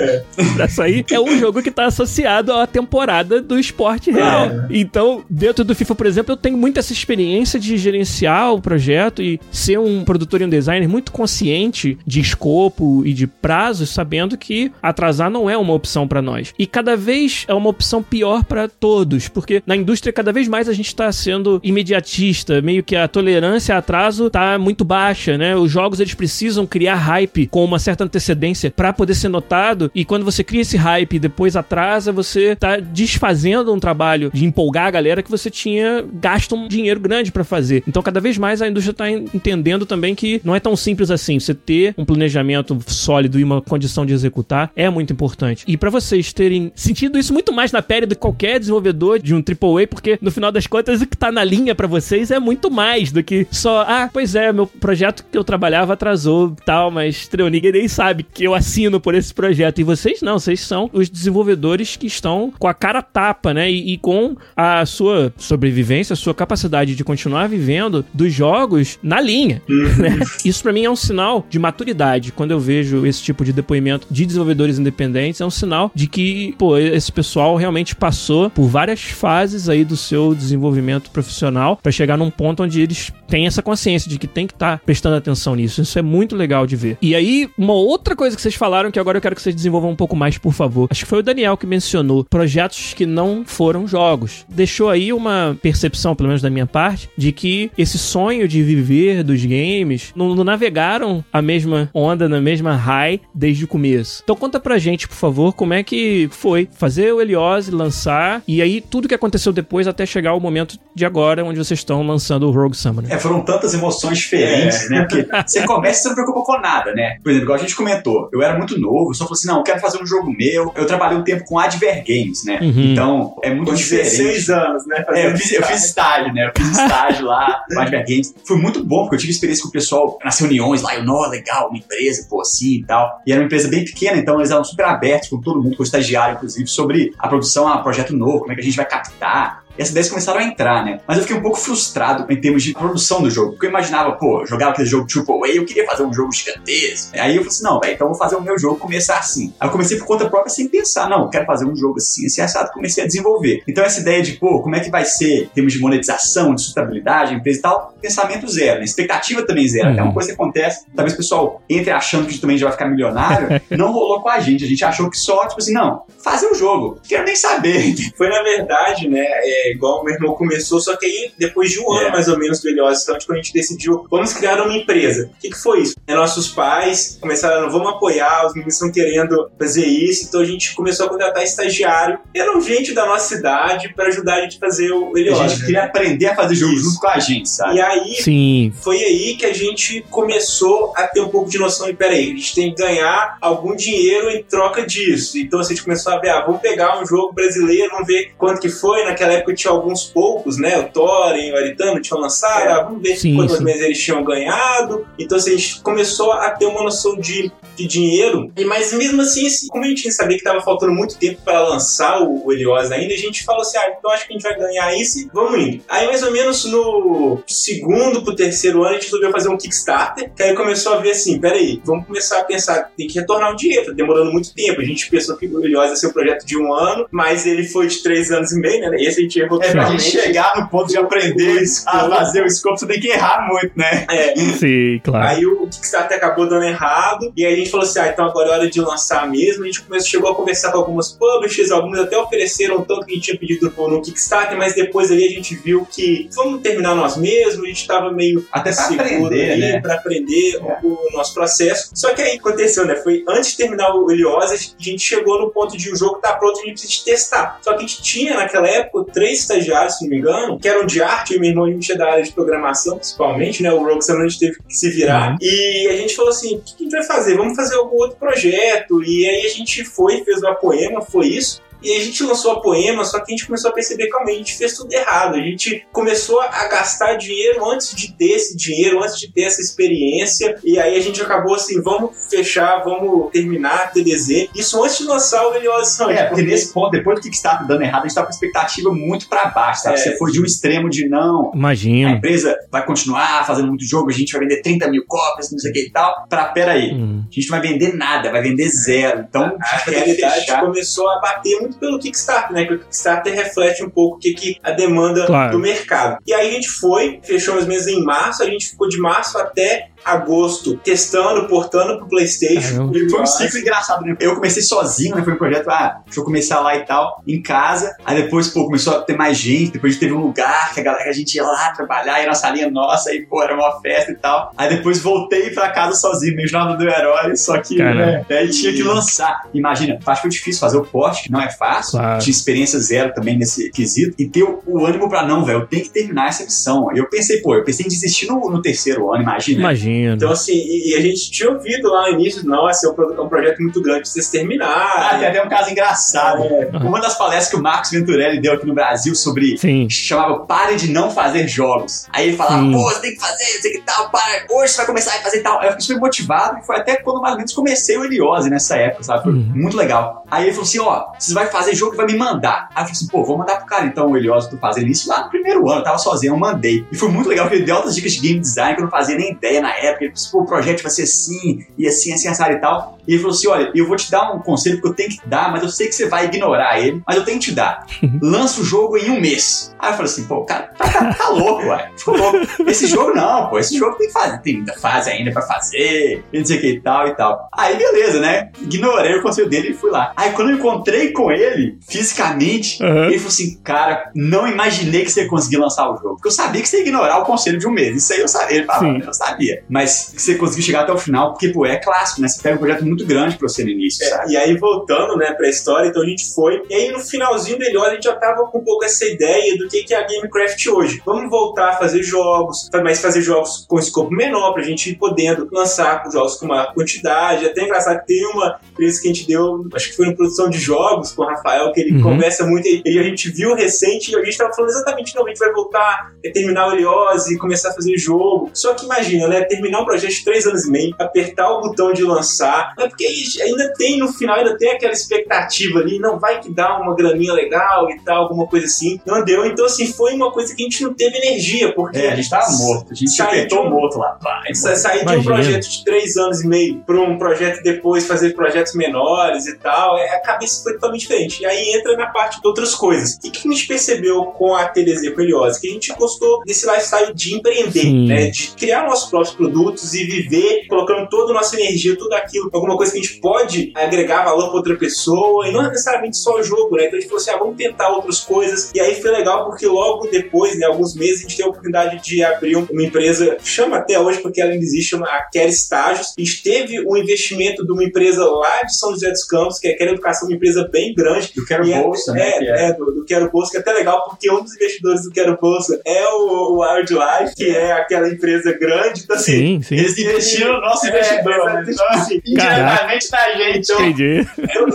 pra sair, é um jogo que tá associado à temporada do esporte real. Então, dentro do FIFA, por exemplo, eu tenho muito essa experiência de gerenciar o projeto e ser um produtor e um designer muito consciente de escopo e de prazos, sabendo que atrasar não é uma opção pra nós. E cada vez é uma opção pior pra todos, porque na indústria cada vez mais a gente tá sendo imediatista, meio que a tolerância a atraso tá muito baixa, né? Os jogos eles precisam criar hype com uma certa antecedência pra poder ser notado, e quando você cria esse hype e depois atrasa, você tá desfazendo um trabalho de empolgar a galera que você tinha gasto um dinheiro grande pra fazer. Então cada vez mais a indústria tá en- entendendo também que não é tão simples assim. Você ter um planejamento sólido e uma condição de executar é muito importante. E pra vocês terem sentido isso muito mais na pele do que qualquer desenvolvedor de um AAA, porque no final das contas o que tá na linha pra vocês é muito mais do que só, ah, pois é, meu projeto que eu trabalhava atrasou tal, mas Treu, ninguém nem sabe que eu assino por esse projeto. E vocês não, vocês são os desenvolvedores que estão com a cara tapa, né? E, e com a sua sobrevivência, a sua capacidade de continuar vivendo dos jogos na linha. né? Isso pra mim é um sinal de maturidade. Quando eu vejo esse tipo de depoimento de desenvolvedores independentes, é um sinal de que, pô, esse pessoal realmente passou por várias fases aí do seu desenvolvimento profissional pra chegar num ponto onde eles têm essa consciência de que tem que estar prestando atenção nisso. Isso é muito legal de ver. E aí, uma outra coisa que vocês falaram que agora eu quero que vocês desenvolvam um pouco mais, por favor. Acho que foi o Daniel que mencionou projetos que não foram jogos. Deixou aí uma percepção, pelo menos da minha parte, de que esse sonho de viver dos games não, não navegaram a mesma onda, na mesma high desde o começo. Então conta pra gente, por favor, como é que foi fazer o Heliose, lançar, e aí tudo que aconteceu depois até chegar o momento de agora, onde vocês estão lançando o Rogue Summoner. É, foram tantas emoções diferentes, né? Porque você começa e você não preocupa com nada, né? Por exemplo, igual a gente comentou, eu era muito novo, só falei assim, não, eu quero fazer um jogo meu. Eu trabalhei um tempo com Adver Games, né? Uhum. Então, é muito Com diferente. 16 anos, né? É, eu fiz, eu fiz estágio, né? Eu fiz estágio lá no (laughs) Adver Games. Foi muito bom, porque eu tive experiência com o pessoal nas reuniões lá. Eu, não, legal, uma empresa, pô, assim e tal. E era uma empresa bem pequena, então eles eram super abertos com todo mundo, com o estagiário, inclusive, sobre a produção, a projeto novo, como é que a gente vai captar, e essas ideias começaram a entrar, né? Mas eu fiquei um pouco frustrado em termos de produção do jogo. Porque eu imaginava, pô, jogava aquele jogo AAA, eu queria fazer um jogo gigantesco. Aí eu falei assim, não, velho, então eu vou fazer o meu jogo começar assim. Aí eu comecei por conta própria sem pensar, não, eu quero fazer um jogo assim, assim, assado. Comecei a desenvolver. Então essa ideia de, pô, como é que vai ser em termos de monetização, de sustentabilidade, empresa e tal, pensamento zero, né? Expectativa também zero. Uhum. Até uma coisa que acontece, talvez o pessoal entre achando que a gente também já vai ficar milionário, (laughs) não rolou com a gente. A gente achou que só, tipo assim, não, fazer o jogo. Quero nem saber. (laughs) Foi na verdade, né? É, igual o meu irmão começou, só que aí depois de um ano É. mais ou menos do Helios, então tipo, a gente decidiu, vamos criar uma empresa. O que, que foi isso? É, nossos pais começaram, vamos apoiar, os meninos estão querendo fazer isso, então a gente começou a contratar estagiário. Eram gente da nossa cidade para ajudar a gente a fazer o A Helios. gente queria aprender a fazer jogo Isso. junto com a gente, sabe? E aí Sim. foi aí que a gente começou a ter um pouco de noção de, peraí, a gente tem que ganhar algum dinheiro em troca disso. Então assim, a gente começou a ver, ah, vamos pegar um jogo brasileiro, vamos ver quanto que foi. Naquela época tinha alguns poucos, né? O Thorin, o Aritano tinham lançado, ah, vamos ver Sim, quantas sim. vezes eles tinham ganhado. Então assim, a gente começou a ter uma noção de, de dinheiro. E, mas mesmo assim, assim, como a gente sabia que estava faltando muito tempo para lançar o, o Helios ainda, a gente falou assim, ah, então acho que a gente vai ganhar isso e vamos indo. Aí mais ou menos no segundo pro terceiro ano, a gente resolveu fazer um Kickstarter, que aí começou a ver assim, peraí, vamos começar a pensar, tem que retornar o dinheiro, tá demorando muito tempo. A gente pensou que o Helios ia ser um projeto de um ano, mas ele foi de três anos e meio, né? Esse a gente errou É, pra gente chegar no ponto de aprender a fazer o scope, você tem que errar muito, né? É, Sim, claro. Aí o Kickstarter acabou dando errado, e aí a gente falou assim: ah, então agora é hora de lançar mesmo. A gente começou, chegou a conversar com algumas publishers, algumas até ofereceram tanto que a gente tinha pedido no, Kickstarter, mas depois ali a gente viu que vamos terminar nós mesmos, a gente tava meio Até pra seguro aprender, ali, né? pra aprender É. o, nosso processo. Só que aí aconteceu, né? Foi antes de terminar o Helios, a gente chegou no ponto de o jogo tá pronto, a gente precisa testar. Só que a gente tinha naquela época três estagiários, se não me engano, que eram de arte, e meu irmão a gente é da área de programação, principalmente, né? O Roxanne a gente teve que se virar. Uhum. E a gente falou assim: o que a gente vai fazer? Vamos fazer algum outro projeto. E aí a gente foi, fez uma poema, foi isso. E a gente lançou a poema, só que a gente começou a perceber que a gente fez tudo errado. A gente começou a gastar dinheiro antes de ter esse dinheiro, antes de ter essa experiência. E aí a gente acabou assim: vamos fechar, vamos terminar a TDZ. Isso antes de lançar o Hunt. É, porque nesse ponto, depois do Kickstarter dando errado, a gente tá com a expectativa muito pra baixo, sabe? É. Você foi de um extremo de não, a Imagino. empresa vai continuar fazendo muito jogo, a gente vai vender 30 mil cópias, não sei o que e tal, pra peraí. Hum. A gente não vai vender nada, vai vender zero. Então, a que realidade fechar. começou a bater muito pelo Kickstarter, né? Que o Kickstarter reflete um pouco o que, que a demanda Claro. do mercado. E aí a gente foi, fechou as mesas em março, a gente ficou de março até agosto testando, portando pro PlayStation. Caramba. Foi um ciclo engraçado, né? Eu comecei sozinho, né? Foi um projeto, ah, deixa eu começar lá e tal, em casa. Aí depois, pô, começou a ter mais gente. Depois a gente teve um lugar que a galera, a gente ia lá trabalhar, ia na salinha nossa, aí, pô, era uma festa e tal. Aí depois voltei pra casa sozinho, meio jornada do herói, só que, Caramba. né? Aí tinha que lançar. Imagina, acho que foi difícil fazer o porte, que não é fácil. Claro. Tinha experiência zero também nesse quesito. E ter o, o ânimo pra, não, velho, eu tenho que terminar essa missão. E eu pensei, pô, eu pensei em desistir no, no terceiro ano, imagina. Imagino. Então, assim, e, e a gente tinha ouvido lá no início, nossa, é um, pro- é um projeto muito grande, precisa se terminar. Ah, tem até um caso engraçado. É, Uma das palestras que o Marcos Venturelli deu aqui no Brasil sobre. Sim. Chamava Pare de Não Fazer Jogos. Aí ele falava, Sim. pô, você tem que fazer, isso aqui e tal, para, hoje você vai começar a fazer tal. Aí eu fiquei super motivado e foi até quando mais ou menos comecei o Heliose nessa época, sabe? Foi Uhum. muito legal. Aí ele falou assim: ó, você vai fazer jogo e vai me mandar. Aí eu falei assim, pô, vou mandar pro cara então o Heliose, tô fazendo isso lá no primeiro ano, eu tava sozinho, eu mandei. E foi muito legal, porque ele deu altas dicas de game design que eu não fazia nem ideia na época. Ele disse, o projeto vai ser assim, e assim, assim, assado e tal. E ele falou assim: olha, eu vou te dar um conselho que eu tenho que dar, mas eu sei que você vai ignorar ele, mas eu tenho que te dar. (laughs) Lança o jogo em um mês. Aí eu falei assim, pô, o cara tá, tá- tá louco, ué. Ficou louco. Esse jogo não, pô, esse jogo tem que fazer, tem muita fase ainda pra fazer, e não sei o que e tal e tal. Aí beleza, né? Ignorei o conselho dele e fui lá. Aí quando eu encontrei com ele, fisicamente, Aham. ele falou assim, cara, não imaginei que você ia conseguir lançar o jogo. Porque eu sabia que você ia ignorar o conselho de um mês. Isso aí eu sabia. Ele falava, Sim. eu sabia. Mas que você conseguiu chegar até o final, porque, pô, é clássico, né? Você pega um projeto muito grande pra você no início, É, sabe? e aí, voltando, né, pra história, então a gente foi. E aí, no finalzinho dele, olha, a gente já tava com um pouco essa ideia do que, que é a Gamecraft hoje. Vamos voltar a fazer jogos, mas fazer jogos com escopo menor, pra gente ir podendo lançar jogos com uma quantidade. Até engraçado que tem uma empresa que a gente deu, acho que foi em produção de jogos com o Rafael, que ele Uhum. conversa muito, e a gente viu recente, e a gente tava falando exatamente, não, a gente vai voltar, é, terminar o e começar a fazer jogo. Só que imagina, né, terminar um projeto de três anos e meio, apertar o botão de lançar. É porque ainda tem, no final, ainda tem aquela expectativa ali, não vai que dá uma graninha legal e tal, alguma coisa assim. Não deu. Então, assim, foi uma coisa que a gente não teve energia, porque. É, a gente tava morto. A gente se apertou um- morto lá. Vai, Sa- Sair de um projeto de três anos e meio para um projeto depois fazer projetos menores e tal, é, a cabeça foi totalmente diferente. E aí entra na parte de outras coisas. O que, que a gente percebeu com a TDZ com a Heliose? Que a gente gostou desse lifestyle de empreender, Sim. né? De criar nossos próprios produtos e viver colocando toda a nossa energia, tudo aquilo, alguma coisa que a gente pode agregar valor para outra pessoa e não necessariamente só o jogo, né? Então a gente falou assim, ah, vamos tentar outras coisas. E aí foi legal porque logo depois, né, alguns meses, a gente teve a oportunidade de abrir um- uma empresa, chama até hoje porque ela ainda existe, chama a Quer Estágios. A gente teve um investimento de uma empresa lá de São José dos Campos, que é a Quer Educação, uma empresa bem grande. Eu quero é- bolsa, né? É, que é- é, do, do Quero Bolsa, que é até legal, porque um dos investidores do Quero Bolsa é o, o Wildlife, que é aquela empresa grande. Então, assim, Sim, sim. Eles investiram no nosso É, investidor, né? tipo Então, assim, indiretamente na gente. Então, Entendi.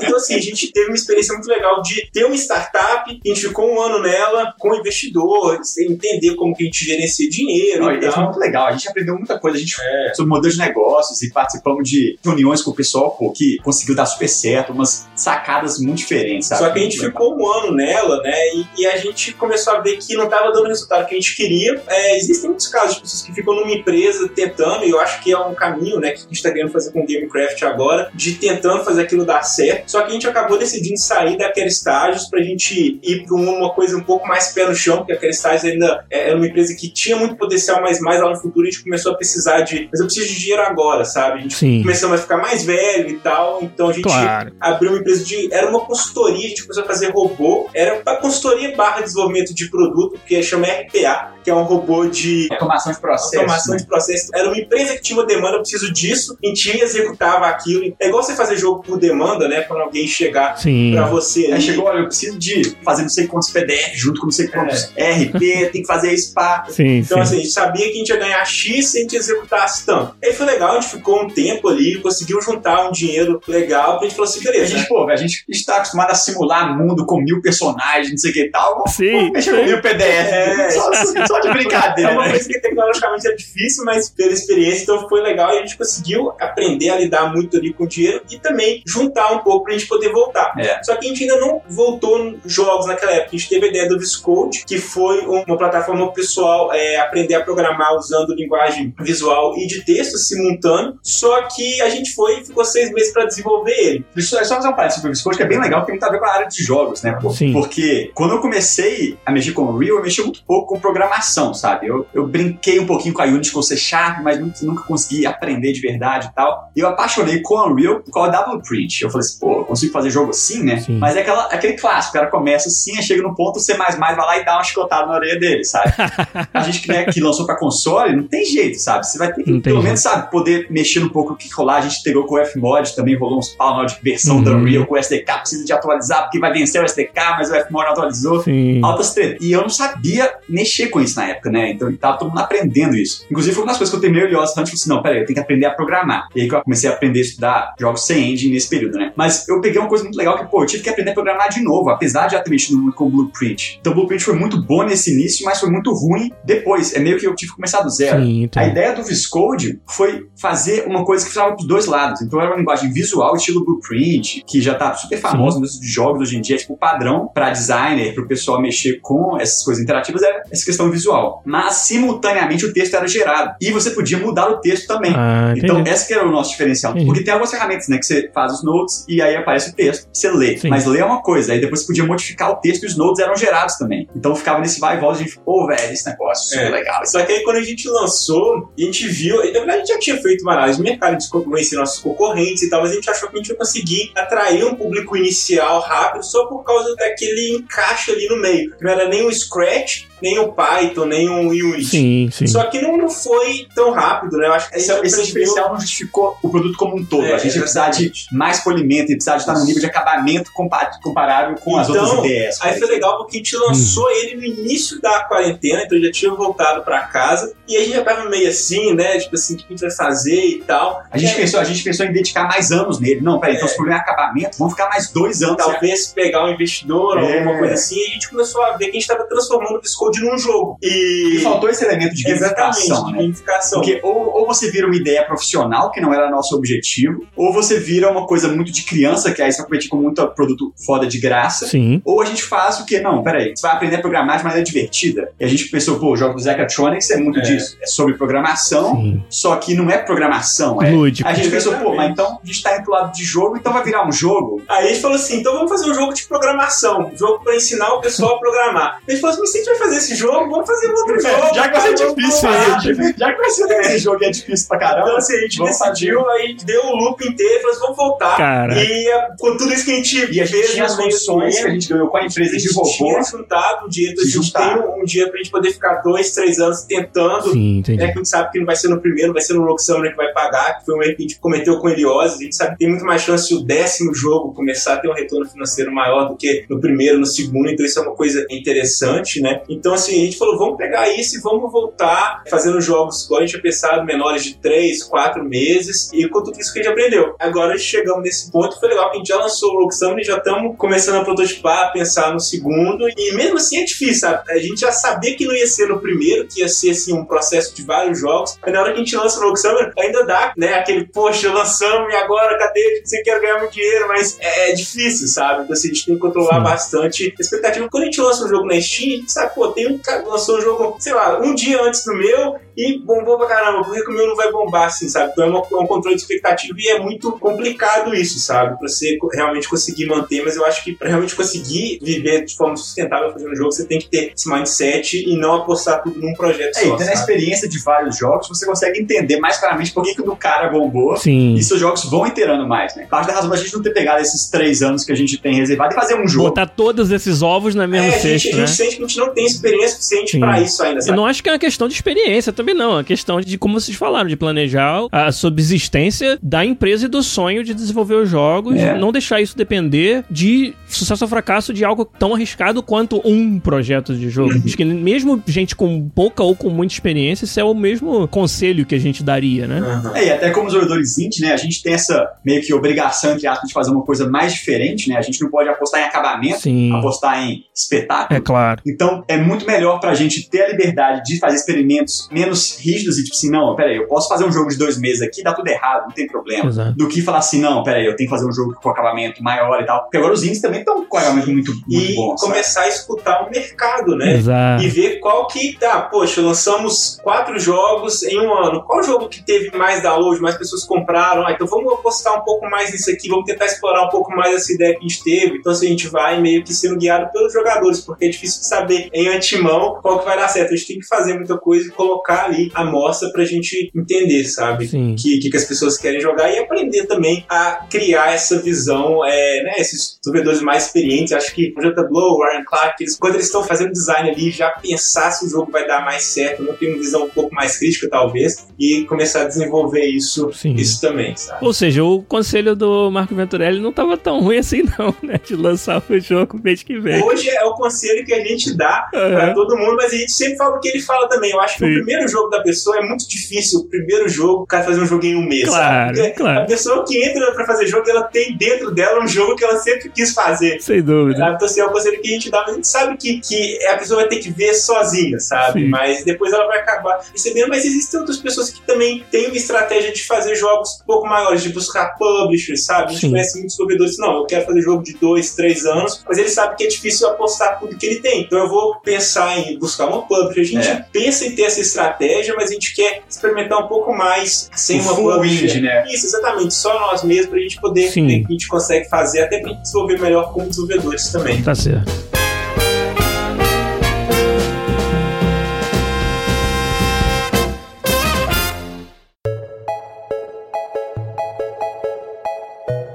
Então, assim, a gente teve uma experiência muito legal de ter uma startup, a gente ficou um ano nela com investidores, entender como que a gente gerencia dinheiro Não, e foi muito legal. A gente aprendeu muita coisa. A gente É. sobre modelo de negócios e participamos de reuniões com o pessoal pô, que conseguiu dar super certo, umas sacadas muito diferentes, sabe? Só que a gente ficou um ano nela, né? E, e a gente começou a ver que não estava dando o resultado que a gente queria. É, existem muitos casos de pessoas que ficam numa empresa tentando, e eu acho que é um caminho, né, que a gente está querendo fazer com o Gamecraft agora, de tentando fazer aquilo dar certo. Só que a gente acabou decidindo sair daquela estágios pra gente ir pra uma coisa um pouco mais pé no chão, porque aquela estágios ainda é- era uma empresa que tinha muito potencial, mas mais lá no futuro a gente começou a precisar de. Mas eu preciso de dinheiro agora, sabe? A gente Sim. começamos a ficar mais velho e tal, então a gente Claro. abriu uma empresa de. Era uma consultoria, a gente começou a fazer robô. Era uma consultoria barra desenvolvimento de produto, que chama RPA, que é um robô de Automação de processo. automação né? de processo. Era uma empresa que tinha uma demanda, eu preciso disso, e tinha executava aquilo. É igual você fazer jogo por demanda, né? Quando alguém chegar Sim. pra você Aí ali. chegou, olha, eu preciso de fazer não sei quantos PDF junto com não sei quantos RP, tem que fazer pá. Sim, Então, sim. assim, a gente sabia que a gente ia ganhar X se a gente executasse tanto. Aí foi legal, a gente ficou um tempo ali, conseguiu juntar um dinheiro legal, pra gente falou assim, A beleza. gente, pô, a gente está acostumado a simular mundo com mil personagens, não sei o que e tal. Sim, com sim. mil PDF. É. Só, só de É brincadeira. uma né? coisa que tecnologicamente é difícil, mas pela experiência, então foi legal e a gente conseguiu aprender a lidar muito ali com o dinheiro e também juntar um pouco pra gente poder voltar. É. Só que a gente ainda não voltou jogos naquela época. A gente teve a ideia do Viscode, que foi uma plataforma pessoal é, aprender a programar usando linguagem visual e de texto simultâneo. Só que a gente foi e ficou seis meses pra desenvolver ele. Deixa eu só fazer um parênteses sobre o Viscode, que é bem legal, porque tem muito a ver com a área de jogos, né? pô? Sim. Porque quando eu comecei a mexer com o Unreal, eu mexi muito pouco com programação, sabe? Eu, eu brinquei um pouquinho com a Unity, com o C Sharp, mas nunca, nunca consegui aprender de verdade e tal. E eu apaixonei com o Unreal por causa da Blueprint. Eu falei assim, pô, eu consigo fazer jogo assim, né? Sim. Mas é aquela, aquele clássico, o cara começa assim, aí chega no ponto, o C++ vai lá e dá uma chicotada na orelha dele, sabe? (laughs) a gente que, né, que lançou pra console, não tem jeito, sabe? Você vai ter que, pelo menos, sabe, poder mexer um pouco o que rolar. A gente pegou com o Fmod, também rolou uns pau na hora de versão Uhum. da Unreal com o SDK, precisa de atualizar, porque vai vencer o SDK, mas o Fmod não atualizou. Sim. Altas tretas. E eu não sabia mexer com isso na época, né? Então tava todo mundo aprendendo isso. Inclusive, foi uma das coisas que eu terminei o Helios antes, eu falei assim, não, peraí, eu tenho que aprender a programar. E aí que eu comecei a aprender a estudar jogos sem engine nesse período, né? Mas eu peguei uma coisa muito legal que, pô, eu tive que aprender a programar de novo, apesar de já ter mexido muito com o Blueprint. Então o Blueprint foi muito bom nesse início, mas foi muito ruim depois. É meio que eu tive que começar do zero. Sim, A então. ideia do Viscode foi fazer uma coisa que funcionava dos dois lados. Então era uma linguagem visual, estilo Blueprint, que já tá super famosa nos jogos hoje em dia, é tipo padrão para designer, para o pessoal mexer com essas coisas interativas, é essa questão visual. Mas simultaneamente o texto era gerado. E você podia mudar o texto também. Ah, Então, esse que era o nosso diferencial. Entendi. Porque tem algumas ferramentas, né? Que você faz os notes e aí aparece o texto, você lê. Sim. Mas ler é uma coisa, aí depois você podia modificar o texto e os notes eram gerados também. Então ficava nesse vai e volta, a gente, pô, velho, esse negócio super É. legal. Só que aí quando a gente lançou, a gente viu, na verdade a gente já tinha feito uma análise de mercado, de conhecer nossos concorrentes e tal, mas a gente achou que a gente ia conseguir atrair um público inicial rápido só por causa daquele encaixe ali no meio. Não era nem o Scratch, nem o Python, nem o Unity. Sim, sim. Só que não, não foi tão rápido, né? Eu acho que Esse, a gente esse diferencial não justificou o produto como um todo. É, a gente ia precisar de mais polimento e precisar de estar num nível de acabamento compa- comparável com as Então, outras ideias. Aí foi legal porque a gente lançou Hum. ele no início da quarentena, então eu já tinha voltado pra casa. E a gente já tava meio assim, né? Tipo assim, o que a gente vai fazer e tal. A gente, pensou, a gente pensou em dedicar mais anos nele. Não, peraí, então É. se o problema é acabamento, vamos ficar mais dois anos. talvez pegar um investidor ou É. alguma coisa assim, e a gente começou a ver que a gente estava transformando o Viscode num jogo. E E. faltou esse elemento de gamificação, de né? gamificação. Porque ou, ou você vira uma ideia profissional, que não era nosso objetivo, ou você vira uma coisa muito de criança, que aí você vai competir com muito produto foda de graça. Sim. Ou a gente faz o que? Não, peraí, você vai aprender a programar de maneira divertida. E a gente pensou, pô, o jogo do Zecatronics é muito É. disso. É sobre programação, Sim. só que não é programação. É... Lúdico. A gente pensou, pô, mas então a gente tá indo pro lado de jogo, então vai virar um jogo. Aí a gente falou assim: então vamos fazer um jogo de programação, um jogo pra ensinar o pessoal a programar. A gente falou assim: mas se a gente vai fazer esse jogo, vamos fazer um outro jogo. Já que vai ser difícil, aí, já que vai ser esse jogo é difícil pra caramba. Então, assim, a gente Vamos decidiu, aí a gente deu o loop inteiro e falou assim: vamos voltar. Cara. E eh, com tudo isso que a gente E a gente fez tinha as do condições que a gente ganhou com a a empresa gente de robô. tinha juntado um dinheiro, a gente tem um, um dia pra gente poder ficar dois, três anos tentando Sim, entendi. né, que a gente sabe que não vai ser no primeiro, vai ser no Rogue Summoner que vai pagar, que foi um erro que a gente cometeu com Helios. A gente sabe que tem muito mais chance de o décimo jogo começar a ter um retorno financeiro maior do que no primeiro, no segundo, então isso é uma coisa interessante, né? Então, assim, a gente falou, vamos pegar isso e vamos voltar fazendo jogos, igual a gente tinha pensado, menores de 3, 4 meses, e com tudo isso que a gente aprendeu. Agora chegamos nesse ponto, foi legal que a gente já lançou o Rogue Summoner, já estamos começando a prototipar, a pensar no segundo, e mesmo assim é difícil, sabe? A gente já sabia que não ia ser no primeiro, que ia ser, assim, um processo de vários jogos, mas na hora que a gente lança o Rogue ainda dá, né, aquele, poxa, lançamos e agora, cadê? Você quer ganhar muito dinheiro, mas é, é difícil, sabe? Então, assim, a gente tem que controlar Sim. bastante a expectativa. Quando a gente lança um jogo na Steam, a gente sabe, pô, tem um cara lançou um jogo, sei lá, um dia antes do meu e bombou pra caramba, por que que o meu não vai bombar, assim, sabe? Então é, uma- é um controle de expectativa e é muito complicado isso, sabe? Pra você realmente conseguir manter, mas eu acho que pra realmente conseguir viver de forma sustentável fazendo jogo, você tem que ter esse mindset e não apostar tudo num projeto É, e só, tendo a experiência de vários jogos, você consegue entender mais claramente por que, que o do cara bombou. Sim. E seus jogos vão inteirando mais, né? Parte da razão da gente não ter pegado esses três anos que a gente tem reservado e fazer um jogo. Botar todos esses ovos na mesma É, a gente, cesta, a né? gente sente que a gente não tem experiência suficiente Pra isso ainda, Eu sabe? não acho que é uma questão de experiência também, não. É uma questão de, como vocês falaram, de planejar a subsistência da empresa e do sonho de desenvolver os jogos. É. Não deixar isso depender de sucesso ou fracasso de algo tão arriscado quanto um projeto de jogo. Uhum. Acho que mesmo gente com pouca ou com muita experiência, isso é o mesmo conselho que a gente daria, né? Aham. É, e até como jogadores indie, né, a gente tem essa meio que obrigação, entre aspas, de fazer uma coisa mais diferente, né? A gente não pode apostar em acabamento, Sim. apostar em espetáculo. É claro. Então, é muito melhor pra gente ter a liberdade de fazer experimentos menos rígidos e tipo assim, não, peraí, eu posso fazer um jogo de dois meses aqui, dá tudo errado, não tem problema. Exato. Do que falar assim, não, peraí, eu tenho que fazer um jogo com acabamento maior e tal. Porque agora os indies também estão com acabamento muito, muito E bom, sabe? começar a escutar o mercado, né? Exato. e ver qual que tá. Poxa, lançamos quatro jogos em um ano. Qual jogo que teve mais download, mais pessoas compraram? Ah, então vamos apostar um pouco mais nisso aqui, vamos tentar explorar um pouco mais essa ideia que a gente teve. Então, assim, a gente vai meio que sendo guiado pelos jogadores, porque é difícil de saber em antemão qual que vai dar certo. A gente tem que fazer muita coisa e colocar ali a mostra pra gente entender, sabe? Sim. que, que, que as pessoas querem jogar e aprender também a criar essa visão, é, né, esses desenvolvedores mais experientes, acho que o J. Blow, o Ryan Clark, eles, quando eles estão fazendo design ali, já pensar se o jogo vai dar mais certo, não ter uma visão um pouco mais crítica, talvez, e começar a desenvolver isso, Sim. isso também, sabe? Ou seja, o conselho do Marco Venturelli não tava tão ruim assim, não, né? De lançar o jogo mês que vem. Hoje é o conselho que a gente dá pra Aham. todo mundo, mas a gente sempre fala o que ele fala também. Eu acho que Sim. o primeiro jogo da pessoa é muito difícil. O primeiro jogo, o cara fazer um jogo em um mês, Claro, sabe? Claro. A pessoa que entra pra fazer jogo, ela tem dentro dela um jogo que ela sempre quis fazer. Sem dúvida. Sabe? Então, assim, é um conselho que a gente dá, mas a gente sabe que, que a pessoa vai ter que ver sozinha, sabe? Sim. Mas depois ela vai acabar recebendo. Mas existem outras pessoas que também têm uma estratégia de fazer jogos um pouco maiores, de buscar publishers, sabe? A gente Sim. conhece muitos desenvolvedores, não, eu quero fazer jogo de dois, três anos, mas ele sabe que é difícil apostar tudo que ele tem. Então eu vou pensar em buscar uma publisher. A gente É. pensa em ter essa estratégia, mas a gente quer experimentar um pouco mais sem O uma full publisher. indie, né? Isso, exatamente. Só nós mesmos pra gente poder Sim. ver o que a gente consegue fazer, até pra gente desenvolver melhor como desenvolvedores também. Tá certo.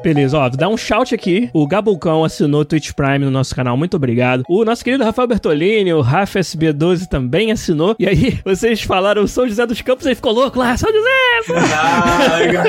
Beleza, ó, dá um shout aqui. O Gabucão assinou o Twitch Prime no nosso canal, muito obrigado. O nosso querido Rafael Bertolini, o Rafa SB12 também assinou. E aí, (laughs) vocês falaram São José dos Campos, aí ficou louco lá, São José! Ah, legal.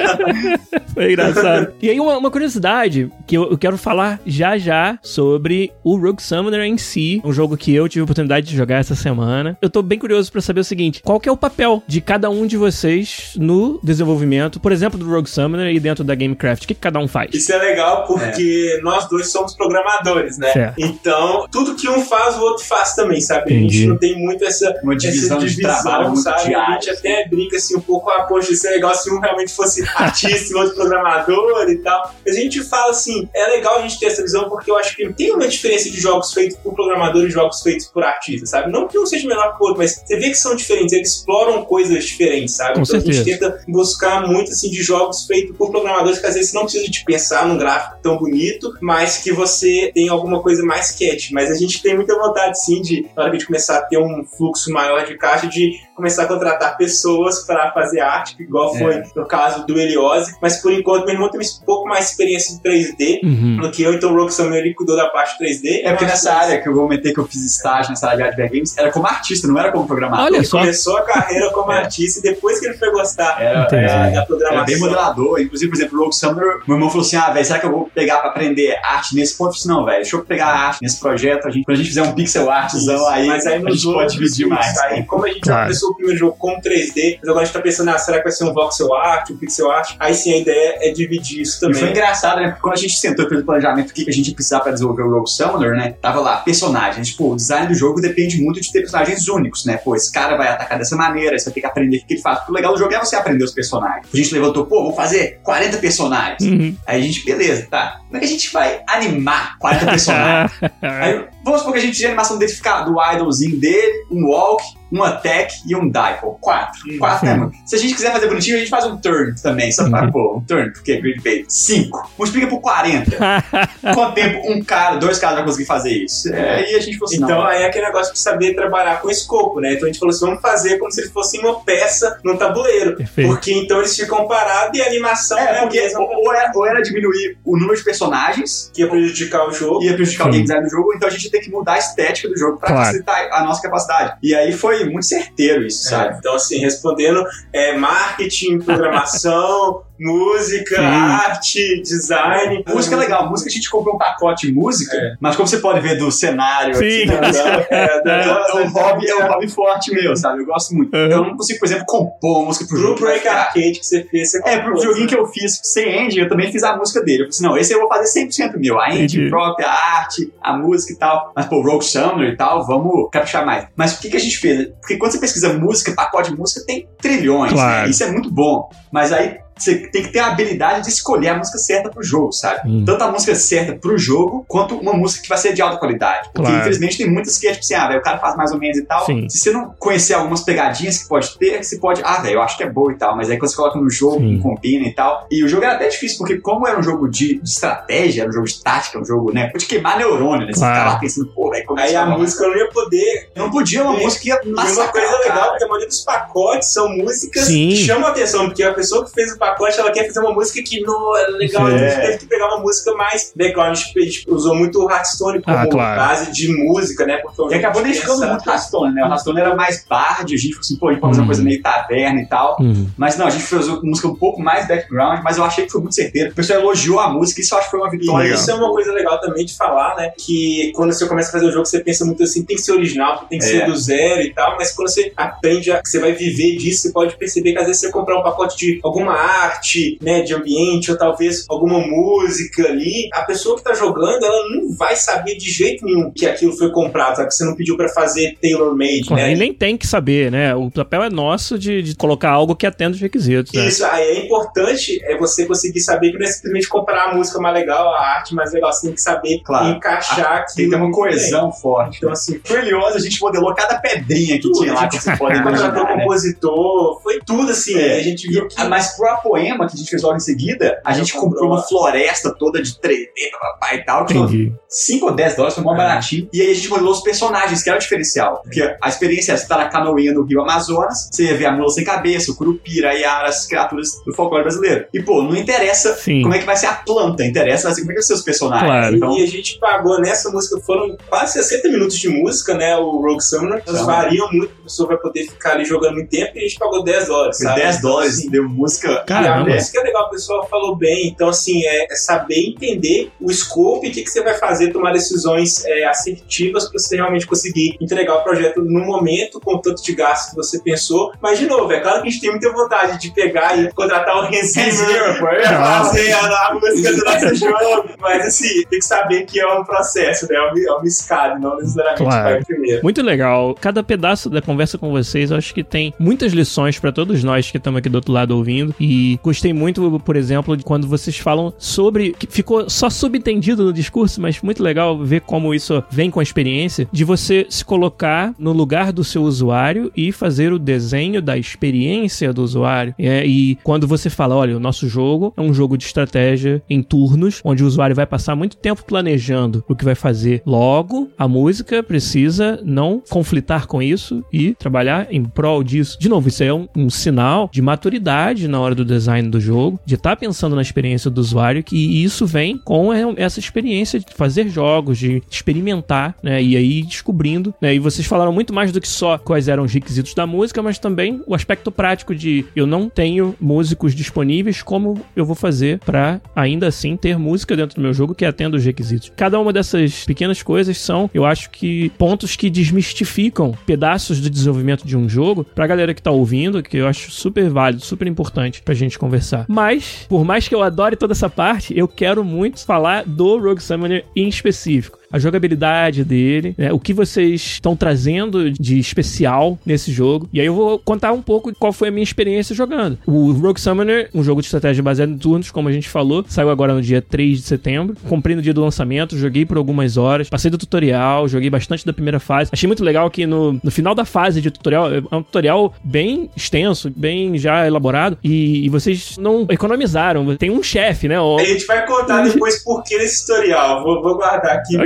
(laughs) Foi engraçado. e aí, uma, uma curiosidade que eu, eu quero falar já já sobre o Rogue Summoner em si, um jogo que eu tive a oportunidade de jogar essa semana. Eu tô bem curioso pra saber o seguinte: qual que é o papel de cada um de vocês no desenvolvimento, por exemplo, do Rogue Summoner e dentro da Gamecraft? O que, que cada um faz? Verdade. Isso é legal porque nós dois somos programadores, né? Certo. Então, tudo que um faz, o outro faz também, sabe? A Entendi. gente não tem muito essa, Uma divisão, essa de divisão, trabalho muito sabe? A gente até brinca assim um pouco, ah, poxa, isso é legal se um realmente fosse (laughs) artista e o outro programador e tal. A gente fala assim, é legal a gente ter essa visão porque eu acho que tem uma diferença de jogos feitos por programador e jogos feitos por artista, sabe? Não que um seja melhor que o outro, mas você vê que são diferentes, eles exploram coisas diferentes, sabe? Com então a certeza. gente tenta buscar muito assim de jogos feitos por programadores que às vezes não precisa de pensar num gráfico tão bonito, mas que você tem alguma coisa mais catchy. Mas a gente tem muita vontade sim de, na hora que a gente começar a ter um fluxo maior de caixa, de começar a contratar pessoas para fazer arte, igual É. foi no caso do Heliose. Mas por enquanto, meu irmão tem um pouco mais experiência em 3D Uhum. do que eu, então o Rogue Summer ele cuidou da parte 3D. É porque nessa área que eu vou meter que eu fiz estágio nessa área de Adver Games, era como artista, não era como programador. Olha Ele só. começou a carreira como É. artista e depois que ele foi gostar Era, Entendi. era, da, da era programação. bem modelador. Inclusive, por exemplo, o Rogue Summoner, meu irmão falou assim: ah, velho, será que eu vou pegar pra aprender arte nesse ponto? Eu disse, não, velho, deixa eu pegar arte nesse projeto. A gente, quando a gente fizer um pixel artzão, Isso, aí, mas aí a gente pode dividir mais. Aí, como a gente já Claro. O primeiro jogo com 3D, mas agora a gente tá pensando, ah, será que vai ser um voxel art, um pixel art? Aí sim, a ideia é dividir isso E também. foi engraçado, né? Porque quando a gente sentou e fez o planejamento do que a gente ia precisar pra desenvolver o Rogue Summoner, né? Tava lá, personagens. Tipo, o design do jogo depende muito de ter personagens únicos, né? Pô, esse cara vai atacar dessa maneira, você vai ter que aprender o que ele faz. Porque o legal do jogo é você aprender os personagens. A gente levantou, pô, vou fazer 40 personagens. Uhum. Aí a gente, beleza, tá. Como é que a gente vai animar 40 (laughs) personagens? (laughs) Aí, vamos supor que a gente tinha a animação dele ficar do idolzinho dele, um walk, um attack e um. Pô, quatro. Hum, quatro, né, mano? (laughs) Se a gente quiser fazer bonitinho, a gente faz um turn também. Só pra, Uhum. pô, um turn, porque grid bait. Cinco. Multiplica por 40. (laughs) Quanto tempo um cara, dois caras vai conseguir fazer isso? É, Aí a gente falou assim, Então não. aí é aquele negócio de saber trabalhar com escopo, né? Então a gente falou assim, vamos fazer como se ele fosse uma peça num tabuleiro. Perfeito. Porque então eles ficam parados e a animação É, é, porque ou era, ou era diminuir o número de personagens, que ia prejudicar o jogo. ia prejudicar Sim. o game design do jogo, então a gente tem que mudar a estética do jogo Claro. facilitar a nossa capacidade. E aí foi muito certeiro isso, É, sabe? então, assim, respondendo, é marketing, programação, (laughs) música, Sim. arte, design. Música é legal, música a gente comprou um pacote de música, É. mas como você pode ver do cenário Sim. aqui, né, (laughs) É, da- é, um hobby, é um hobby forte meu, sabe? Eu gosto muito. Uhum. Eu não consigo, por exemplo, compor música pro Pro jogo. que vai Break Arcade que você fez, você É, pro joguinho né? que eu fiz sem engine, eu também fiz a música dele. Eu falei assim, não, esse eu vou fazer 100% meu. A Entendi. própria, a arte, a música e tal. Mas, pô, Rogue Summoner e tal, vamos caprichar mais. Mas o que, que a gente fez? Porque quando você pesquisa música, pacote de música, tem trilhões, Claro. né? Isso é muito bom. Mas aí você tem que ter a habilidade de escolher a música certa pro jogo, sabe? Hum. Tanto a música certa pro jogo, quanto uma música que vai ser de alta qualidade. Porque, Claro. infelizmente, tem muitas que é tipo assim, ah, velho, o cara faz mais ou menos e tal. Sim. Se você não conhecer algumas pegadinhas que pode ter, você pode, ah, velho, eu acho que é boa e tal. Mas aí quando você coloca no jogo, Sim. não combina e tal. E o jogo era até difícil, porque como era um jogo de, de estratégia, era um jogo de tática, um jogo, né? Pode queimar neurônio, né? Você Claro. ficar lá pensando, pô, velho, como é Aí a música eu não ia poder. Não podia uma É. música que ia E uma massacrar coisa cara. legal, porque a maioria dos pacotes são músicas Sim. que chamam a atenção, porque a pessoa que fez o pacote, ela quer fazer uma música que não é legal, Sim. a gente teve que pegar uma música mais legal. A gente, a gente usou muito o Hearthstone como Ah, claro. base de música, né? Porque E acabou deixando muito Rastone, né? O Rastone era mais bard, a gente falou assim, pô, a gente pode fazer uma coisa meio taverna e tal. Hum. Mas não, a gente fez uma música um pouco mais background, mas eu achei que foi muito certeiro. O pessoal elogiou a música, isso eu acho que foi uma vitória. Legal. isso é uma coisa legal também de falar, né? Que quando você começa a fazer o jogo, você pensa muito assim, tem que ser original, tem que É. ser do zero e tal, mas quando você aprende, a, que você vai viver disso, você pode perceber que às vezes você comprar um pacote de alguma arte, né, de ambiente, ou talvez alguma música ali, a pessoa que tá jogando, ela não vai saber de jeito nenhum que aquilo foi comprado, sabe? Que você não pediu pra fazer tailor-made, né? E nem tem que saber, né? O papel é nosso de, de colocar algo que atenda os requisitos. né? Isso aí é importante é você conseguir saber que não é simplesmente comprar a música mais legal, a arte mais legal, você tem que saber Claro. encaixar Tem que ter uma coesão forte. Então, assim, Foi curioso, a gente modelou cada pedrinha que Tudo, tinha lá, que você pode (laughs) contratou imaginar, né? compositor, foi tudo assim. É. A gente viu que. Ah, Mas pro Apoema, que a gente fez logo em seguida, a gente comprou uma floresta toda de 3D, papapá e tal, que foi Entendi. 5 ou 10 dólares, foi mó É. baratinho. E aí a gente modelou os personagens, que era o diferencial. Porque a experiência é você tá na canoinha no Rio Amazonas, você ia ver a mula sem cabeça, o curupira, a Yara, as criaturas do folclore brasileiro. E, pô, não interessa Sim. como é que vai ser a planta, interessa assim, como é que vão ser os personagens. Claro. Então, E a gente pagou nessa música, foram quase 60 minutos de música, né? O Rogue Summoner. Elas variam muito, a pessoa vai poder ficar ali jogando muito tempo e a gente pagou 10 dólares, sabe? 10 dólares Assim, deu música. Caramba. E a isso que é legal, o pessoal falou bem. Então, assim, é, é saber entender o escopo e o que, que você vai fazer, tomar decisões é, assertivas para você realmente conseguir entregar o projeto no momento, com o tanto de gasto que você pensou. Mas, de novo, é claro que a gente tem muita vontade de pegar e contratar o Hans Zimmer pra fazer a, a música do nosso jogo. Mas, assim, tem que saber que é um processo, né? É uma, é uma escada, não necessariamente Claro. vai primeiro. Muito legal. Cada pedaço da conversa com vocês, eu acho que tem muitas lições pra todos nós que estamos aqui do outro lado ouvindo. E gostei muito, por exemplo, de quando vocês falam sobre. que ficou só subentendido no discurso, mas muito legal ver como isso vem com a experiência, de você se colocar no lugar do seu usuário e fazer o desenho da experiência do usuário. É, e quando você fala, olha, o nosso jogo é um jogo de estratégia em turnos, onde o usuário vai passar muito tempo planejando o que vai fazer. Logo, a música precisa não conflitar com isso e trabalhar em prol disso. De novo, isso é um, um sinal de maturidade na hora do design do jogo, de estar pensando na experiência do usuário, que isso vem com é, essa experiência de fazer jogos, de experimentar, né? E aí descobrindo, né? E vocês falaram muito mais do que só quais eram os requisitos da música, mas também o aspecto prático de eu não tenho músicos disponíveis, como eu vou fazer para ainda assim ter música dentro do meu jogo que atenda os requisitos. Cada uma dessas pequenas coisas são, eu acho que pontos que desmistificam pedaços do desenvolvimento de um jogo pra galera que tá ouvindo, que eu acho super válido, super importante pra gente conversar. Mas, por mais que eu adore toda essa parte, eu quero muito falar do Rogue Summoner em específico a jogabilidade dele, né, o que vocês estão trazendo de especial nesse jogo. E aí eu vou contar um pouco qual foi a minha experiência jogando. O Rogue Summoner, um jogo de estratégia baseado em turnos, como a gente falou, saiu agora no dia 3 de setembro. Comprei no dia do lançamento, joguei por algumas horas, passei do tutorial, joguei bastante da primeira fase. Achei muito legal que no, no final da fase de tutorial, é um tutorial bem extenso, bem já elaborado, e, e vocês não economizaram. Tem um chefe, né? A gente vai contar depois por que esse tutorial. Vou, vou guardar aqui.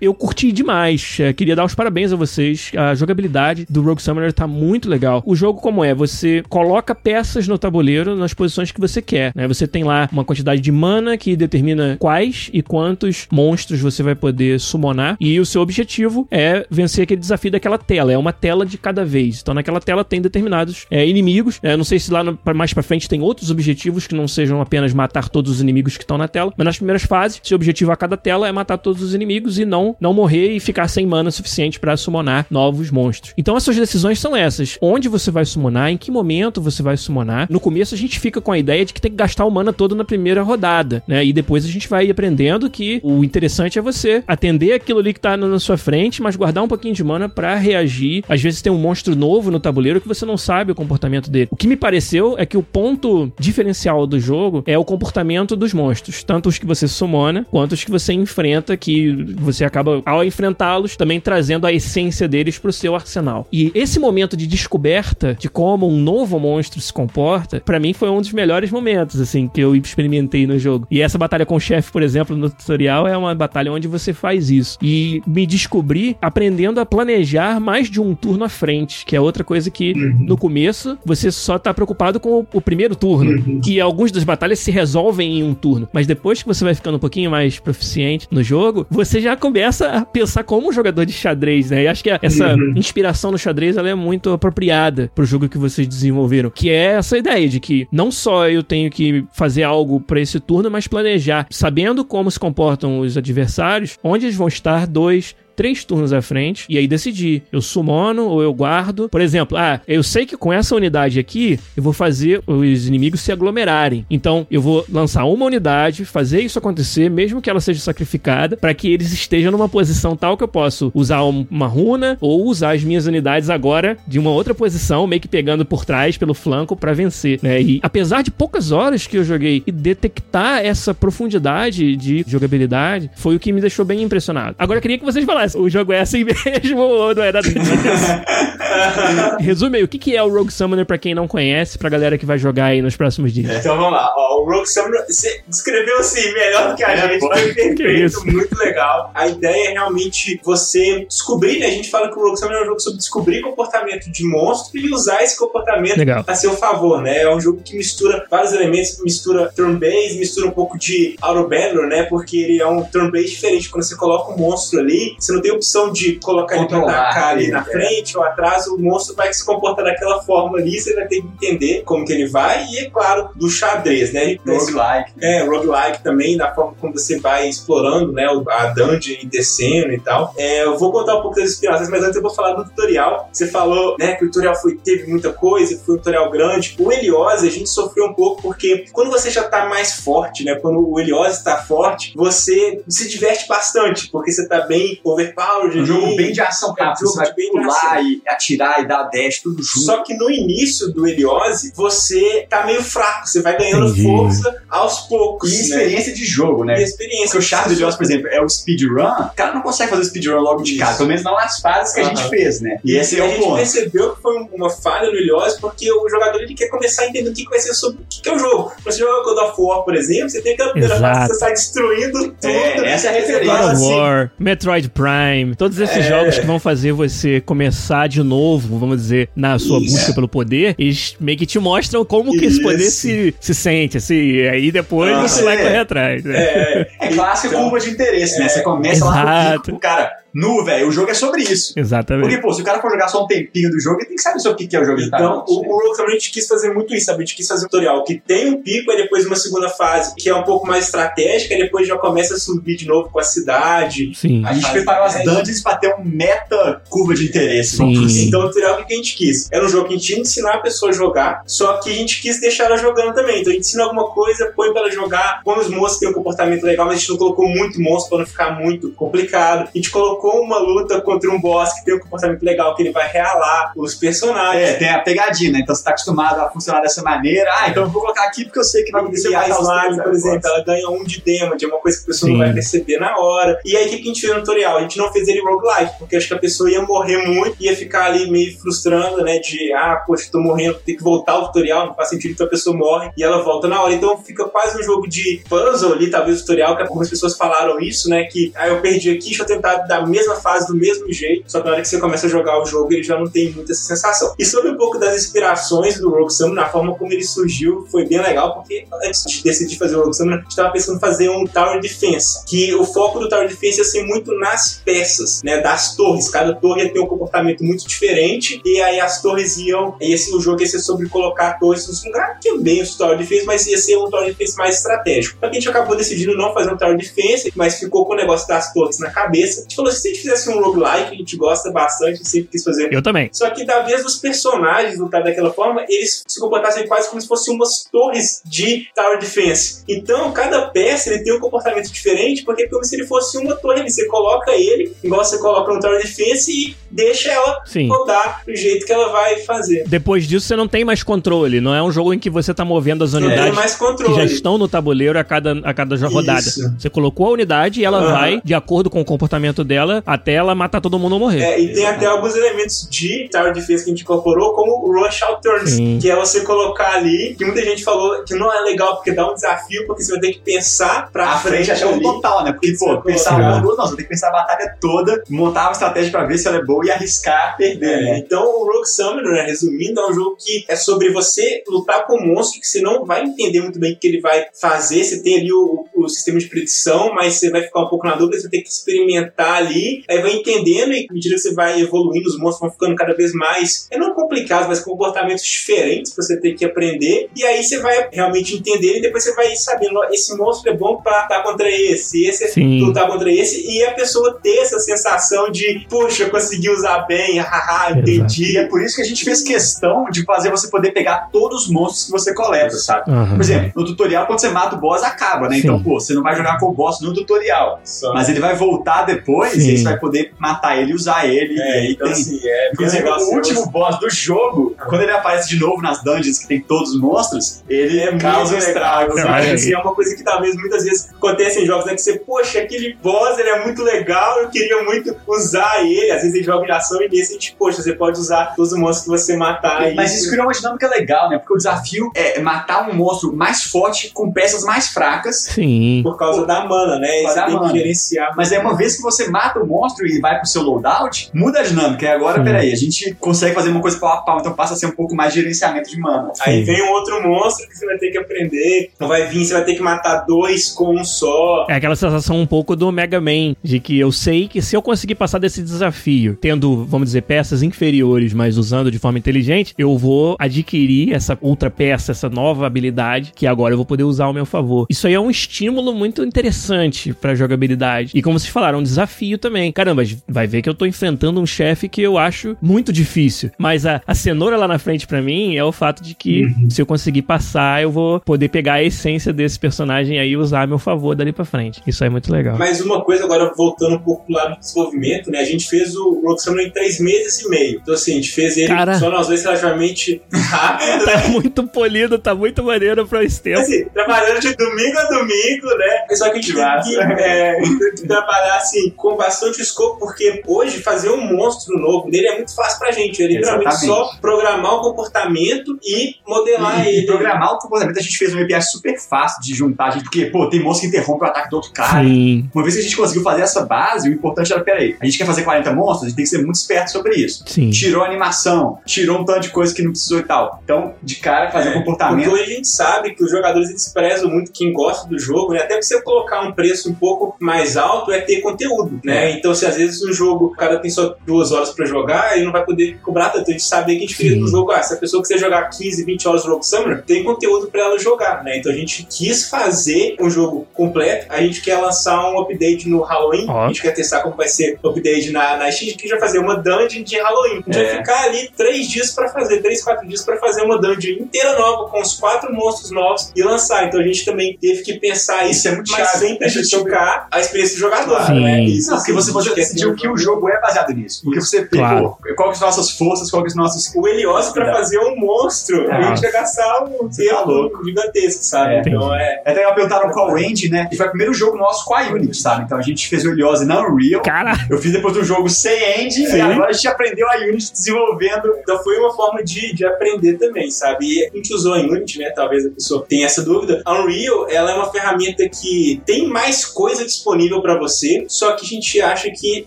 Eu curti demais. É, queria dar os parabéns a vocês. A jogabilidade do Rogue Summoner tá muito legal. O jogo, como é? Você coloca peças no tabuleiro nas posições que você quer. Né? Você tem lá uma quantidade de mana que determina quais e quantos monstros você vai poder summonar. E o seu objetivo é vencer aquele desafio daquela tela. É uma tela de cada vez. Então, naquela tela tem determinados é, inimigos. É, não sei se lá no- mais pra frente tem outros objetivos que não sejam apenas matar todos os inimigos que estão na tela. Mas nas primeiras fases, seu objetivo a cada tela é matar todos os inimigos e não, não morrer e ficar sem mana suficiente pra summonar novos monstros. Então as suas decisões são essas. Onde você vai summonar, em que momento você vai summonar. No começo a gente fica com a ideia de que tem que gastar o mana todo na primeira rodada, né? E depois a gente vai aprendendo que o interessante é você atender aquilo ali que tá na sua frente, mas guardar um pouquinho de mana pra reagir. Às vezes tem um monstro novo no tabuleiro que você não sabe o comportamento dele. O que me pareceu é que o ponto diferencial do jogo é o comportamento dos monstros, tanto os que você summona quanto os que você enfrenta, que você acaba ao enfrentá-los também trazendo a essência deles pro seu arsenal. E esse momento de descoberta de como um novo monstro se comporta, pra mim foi um dos melhores momentos assim que eu experimentei no jogo. E essa batalha com o chefe, por exemplo, no tutorial é uma batalha onde você faz isso. E me descobri aprendendo a planejar mais de um turno à frente, que é outra coisa que no começo você só tá preocupado com o, primeiro turno, que algumas das batalhas se resolvem em um turno, mas depois que você vai ficando um pouquinho mais proficiente no jogo, você já começa a pensar como um jogador de xadrez, né? E acho que essa inspiração no xadrez ela é muito apropriada pro jogo que vocês desenvolveram, que é essa ideia de que não só eu tenho que fazer algo pra esse turno, mas planejar, sabendo como se comportam os adversários, onde eles vão estar dois três turnos à frente e aí decidir. Eu summono ou eu guardo. Por exemplo, ah, eu sei que com essa unidade aqui eu vou fazer os inimigos se aglomerarem. Então eu vou lançar uma unidade, fazer isso acontecer, mesmo que ela seja sacrificada, para que eles estejam numa posição tal que eu posso usar um- uma runa ou usar as minhas unidades agora de uma outra posição, meio que pegando por trás, pelo flanco, para vencer. Né? E apesar de poucas horas que eu joguei e detectar essa profundidade de jogabilidade, foi o que me deixou bem impressionado. Agora eu queria que vocês falassem, o jogo é assim (laughs) mesmo ou não é nada disso? (laughs) Resume aí, o que que é o Rogue Summoner pra quem não conhece, pra galera que vai jogar aí nos próximos dias? Então vamos lá. Ó, o Rogue Summoner, você descreveu assim melhor do que a É, gente. Foi (laughs) perfeito, isso. muito legal. A ideia é realmente você descobrir, né? A gente fala que o Rogue Summoner é um jogo sobre descobrir comportamento de monstro e usar esse comportamento Legal. a seu favor, né? É um jogo que mistura vários elementos, mistura turn-based, mistura um pouco de auto-battle, né? Porque ele é um turn-based diferente. Quando você coloca um monstro ali, você não tem opção de colocar ele pra atacar ali na é. frente ou atrás, o monstro vai se comportar daquela forma ali, você vai ter que entender como que ele vai, e é claro, do xadrez, né? Ele- Roguelike. é, roguelike também, da forma como você vai explorando, né, a dungeon e descendo e tal. É, eu vou contar um pouco das inspirações, mas antes eu vou falar do tutorial. Você falou, né, que o tutorial foi, teve muita coisa, foi um tutorial grande. O Heliose, a gente sofreu um pouco, porque quando você já tá mais forte, né, quando o Heliose tá forte, você se diverte bastante, porque você tá bem overpowered. Um jogo bem de ação É um rápida. jogo Você vai de bem de pular e atirar e dar dash, tudo junto. Só que no início do Heliose, você tá meio fraco, você vai ganhando Entendi. força aos poucos. E né? experiência de jogo, E né? experiência. Porque o chato do Helios, por exemplo, é o speedrun. O cara não consegue fazer o speedrun logo de cara. Pelo menos não nas fases que a gente fez, né? E esse a é o gente ponto. percebeu que foi um- uma falha no Helios porque o jogador ele quer começar a entender o que, vai ser sobre o que, é o jogo. Quando você joga God of War, por exemplo, você tem aquela primeira fase que você sai destruindo tudo. É, essa é a referência. God of assim, War, Metroid Prime, todos esses É. jogos que vão fazer você começar de novo, vamos dizer, na sua Isso. busca pelo poder, eles meio que te mostram como que esse poder Isso. se, se sente, assim, e aí depois Ah, você vai é. correr atrás. Né? É, É clássica Então, curva de interesse, né? Você começa lá o cara, nu, velho, o jogo é sobre isso. Exatamente. Porque, pô, se o cara for jogar só um tempinho do jogo, ele tem que saber sobre o que que é o jogo Então, o, né? o Rogue a gente quis fazer muito isso, sabe? A gente quis fazer um tutorial que tem um pico, aí depois uma segunda fase que é um pouco mais estratégica, e depois já começa a subir de novo com a cidade. Sim. A gente preparou as dungeons pra ter um meta curva de interesse. Sim. dizer. Então, o tutorial o que a gente quis? Era um jogo que a gente ia ensinar a pessoa a jogar, só que a gente quis deixar ela jogando também. Então, a gente ensina alguma coisa, põe pra ela jogar, põe os monstros que têm um comportamento legal, mas a gente não colocou muito monstro pra não ficar muito complicado. A gente colocou uma luta contra um boss que tem um comportamento legal, que ele vai realar os personagens. É, tem a pegadinha, né? Então você tá acostumado a funcionar dessa maneira. Ah, então eu vou colocar aqui porque eu sei que vai acontecer E a mais slime, por exemplo, ela ganha um de damage, é uma coisa que a pessoa não Sim. vai perceber na hora. E aí, o que a gente fez no tutorial? A gente não fez ele roguelike, porque acho que a pessoa ia morrer muito, ia ficar ali meio frustrando, né? De, ah, poxa, tô morrendo, tem que voltar o tutorial, não faz sentido, então a pessoa morre e ela volta na hora. Então fica quase um jogo de puzzle ali, talvez o tutorial, que algumas pessoas falaram isso, né? Que, ah, eu perdi aqui, deixa eu tentar da mesma fase, do mesmo jeito, só que na hora que você começa a jogar o jogo, ele já não tem muita essa sensação. E sobre um pouco das inspirações do Rogue Summoner, a forma como ele surgiu foi bem legal, porque antes de decidir fazer o Rogue Summoner, a gente tava pensando em fazer um Tower Defense, que o foco do Tower Defense ia ser muito nas peças, né, das torres. Cada torre ter um comportamento muito diferente, e aí as torres iam, e esse, o jogo ia ser sobre colocar torres nos lugares é bem o Tower Defense, mas ia ser um Tower Defense mais estratégico. Que a gente acabou decidindo não fazer um Tower Defense, mas ficou com o negócio das torres na cabeça. A gente falou, se a gente fizesse um roguelike, a gente gosta bastante, sempre quis fazer Eu também. só que da vez dos personagens lutar daquela forma, eles se comportassem quase como se fossem umas torres de Tower Defense. Então, cada peça ele tem um comportamento diferente, porque é como se ele fosse uma torre. Você coloca ele, igual você coloca no Tower Defense, e deixa ela Sim. rodar do jeito que ela vai fazer. Depois disso, você não tem mais controle. Não é um jogo em que você tá movendo as unidades mais que já estão no tabuleiro a cada, a cada rodada. Isso. Você colocou a unidade e ela Aham. vai, de acordo com o comportamento dela, até ela matar todo mundo ou morrer. É, e tem até alguns elementos de Tower Defense que a gente incorporou, como o Rush Out Turns, Sim. que é você colocar ali, que muita gente falou que não é legal porque dá um desafio, porque você vai ter que pensar pra A frente é o ali. total, né? Porque, pô, é pensar colocar. uma, duas, não, você tem que pensar a batalha toda, montar uma estratégia pra ver se ela é boa e arriscar perder, É, né? então o Rogue Summoner, né, resumindo, é um jogo que é sobre você lutar com um monstro que você não vai entender muito bem o que ele vai fazer. Você tem ali o, o sistema de predição, mas você vai ficar um pouco na dúvida, você vai ter que experimentar ali, aí vai entendendo e à medida que você vai evoluindo, os monstros vão ficando cada vez mais, é não complicados, mas com comportamentos diferentes pra você ter que aprender. E aí você vai realmente entender e depois você vai sabendo, esse monstro é bom pra lutar contra esse, esse é Sim. lutar contra esse, e a pessoa ter essa sensação de, poxa, eu consegui usar bem, haha, entendi. E é por isso que a gente fez questão de fazer você poder pegar todos os monstros que você coleta, sabe? Aham. Por exemplo, no tutorial, quando você mata o boss, acaba, né? Sim. Então, pô, você não vai jogar com o boss no tutorial. Mas ele vai voltar depois Sim. e aí você vai poder matar ele e usar ele. É, e aí então tem. assim, é Inclusive, o assim, último boss do jogo, quando ele aparece de novo nas dungeons que tem todos os monstros, ele é causa um muito estrago. Assim, é uma coisa que talvez muitas vezes acontece em jogos, né? Que você, poxa, aquele boss ele é muito legal, eu queria muito usar ele. Às vezes ele joga de ação e nesse a gente, poxa, você pode usar todos os monstros que você matar. Mas isso criou uma dinâmica legal, né? Porque o desafio é matar um monstro mais forte com peças mais fracas. Sim. por causa da mana, né? Você da tem mana. que gerenciar. Mas é uma vez que você mata mata o monstro e vai pro seu loadout, muda a dinâmica. E agora, Sim. peraí, a gente consegue fazer uma coisa pau a pau, então passa a ser um pouco mais gerenciamento de mana. Aí Sim. vem um outro monstro que você vai ter que aprender. Não vai vir, você vai ter que matar dois com um só. É aquela sensação um pouco do Mega Man, de que eu sei que se eu conseguir passar desse desafio, tendo, vamos dizer, peças inferiores, mas usando de forma inteligente, eu vou adquirir essa outra peça, essa nova habilidade, que agora eu vou poder usar ao meu favor. Isso aí é um estímulo muito interessante pra jogabilidade. E como vocês falaram, é um desafio também. Caramba, vai ver que eu tô enfrentando um chefe que eu acho muito difícil. Mas a, a cenoura lá na frente pra mim é o fato de que se eu conseguir passar, eu vou poder pegar a essência desse personagem aí e usar a meu favor dali pra frente. Isso aí é muito legal. Mas uma coisa, agora voltando um pouco lado do desenvolvimento, né? A gente fez o Summoner em três meses e meio. Então, assim, a gente fez ele Cara. só nós dois relativamente (laughs) rápido. né? Tá muito polido, tá muito maneiro pra esse tempo. Assim, trabalhando de domingo a domingo, né? Só que a gente tem massa. que é, (laughs) trabalhar assim com bastante escopo, porque hoje fazer um monstro novo nele é muito fácil pra gente. É literalmente Exatamente. só programar o comportamento e modelar E, e ele. programar o comportamento, a gente fez um API super fácil de juntar, gente, porque, pô, tem monstro que interrompe o ataque do outro cara. Sim, Uma vez que a gente conseguiu fazer essa base, o importante era, peraí, a gente quer fazer 40 monstros, a gente tem que ser muito esperto sobre isso. sim. Tirou a animação, tirou um tanto de coisa que não precisou e tal. Então, de cara, fazer o É, Porque comportamento. hoje a gente sabe que os jogadores eles prezam muito quem gosta do jogo, né? Até pra você colocar um preço um pouco mais alto é ter conteúdo, né? Então, se às vezes um jogo, o cara tem só duas horas pra jogar, ele não vai poder cobrar tanto. A gente sabe que a gente fez Sim. no jogo, ah, se a pessoa quiser jogar 15, 20 horas do Rogue Summoner, tem conteúdo pra ela jogar, né? Então a gente quis fazer um jogo completo, a gente quer lançar um update no Halloween, a gente quer testar como vai ser o update na, na Steam, a gente quer fazer uma dungeon de Halloween. A gente É. vai ficar ali três dias pra fazer, três, quatro dias pra fazer uma dungeon inteira nova, com os quatro monstros novos e lançar. Então a gente também teve que pensar isso, Isso é muito mas chave. sem prejudicar a experiência do jogador, Sim. né? Isso, Não, porque assim, você ter o que o jogo é baseado nisso. Porque você pegou Claro. qual que são as nossas forças, qual que são os nossos. o Helios pra fazer um monstro, a gente ia gastar um Você tá tempo gigantesco, sabe? É. então é. É até perguntaram qual engine, né? E foi o primeiro jogo nosso com a Unity, sabe? Então a gente fez o Heliose na Unreal. Cara, Eu fiz depois um jogo sem engine Sim. e agora a gente aprendeu a Unity desenvolvendo. Então foi uma forma de, de aprender também, sabe? E a gente usou a Unity, né? Talvez a pessoa tenha essa dúvida. A Unreal, ela é uma ferramenta que tem mais coisa disponível pra você, só que a gente acha que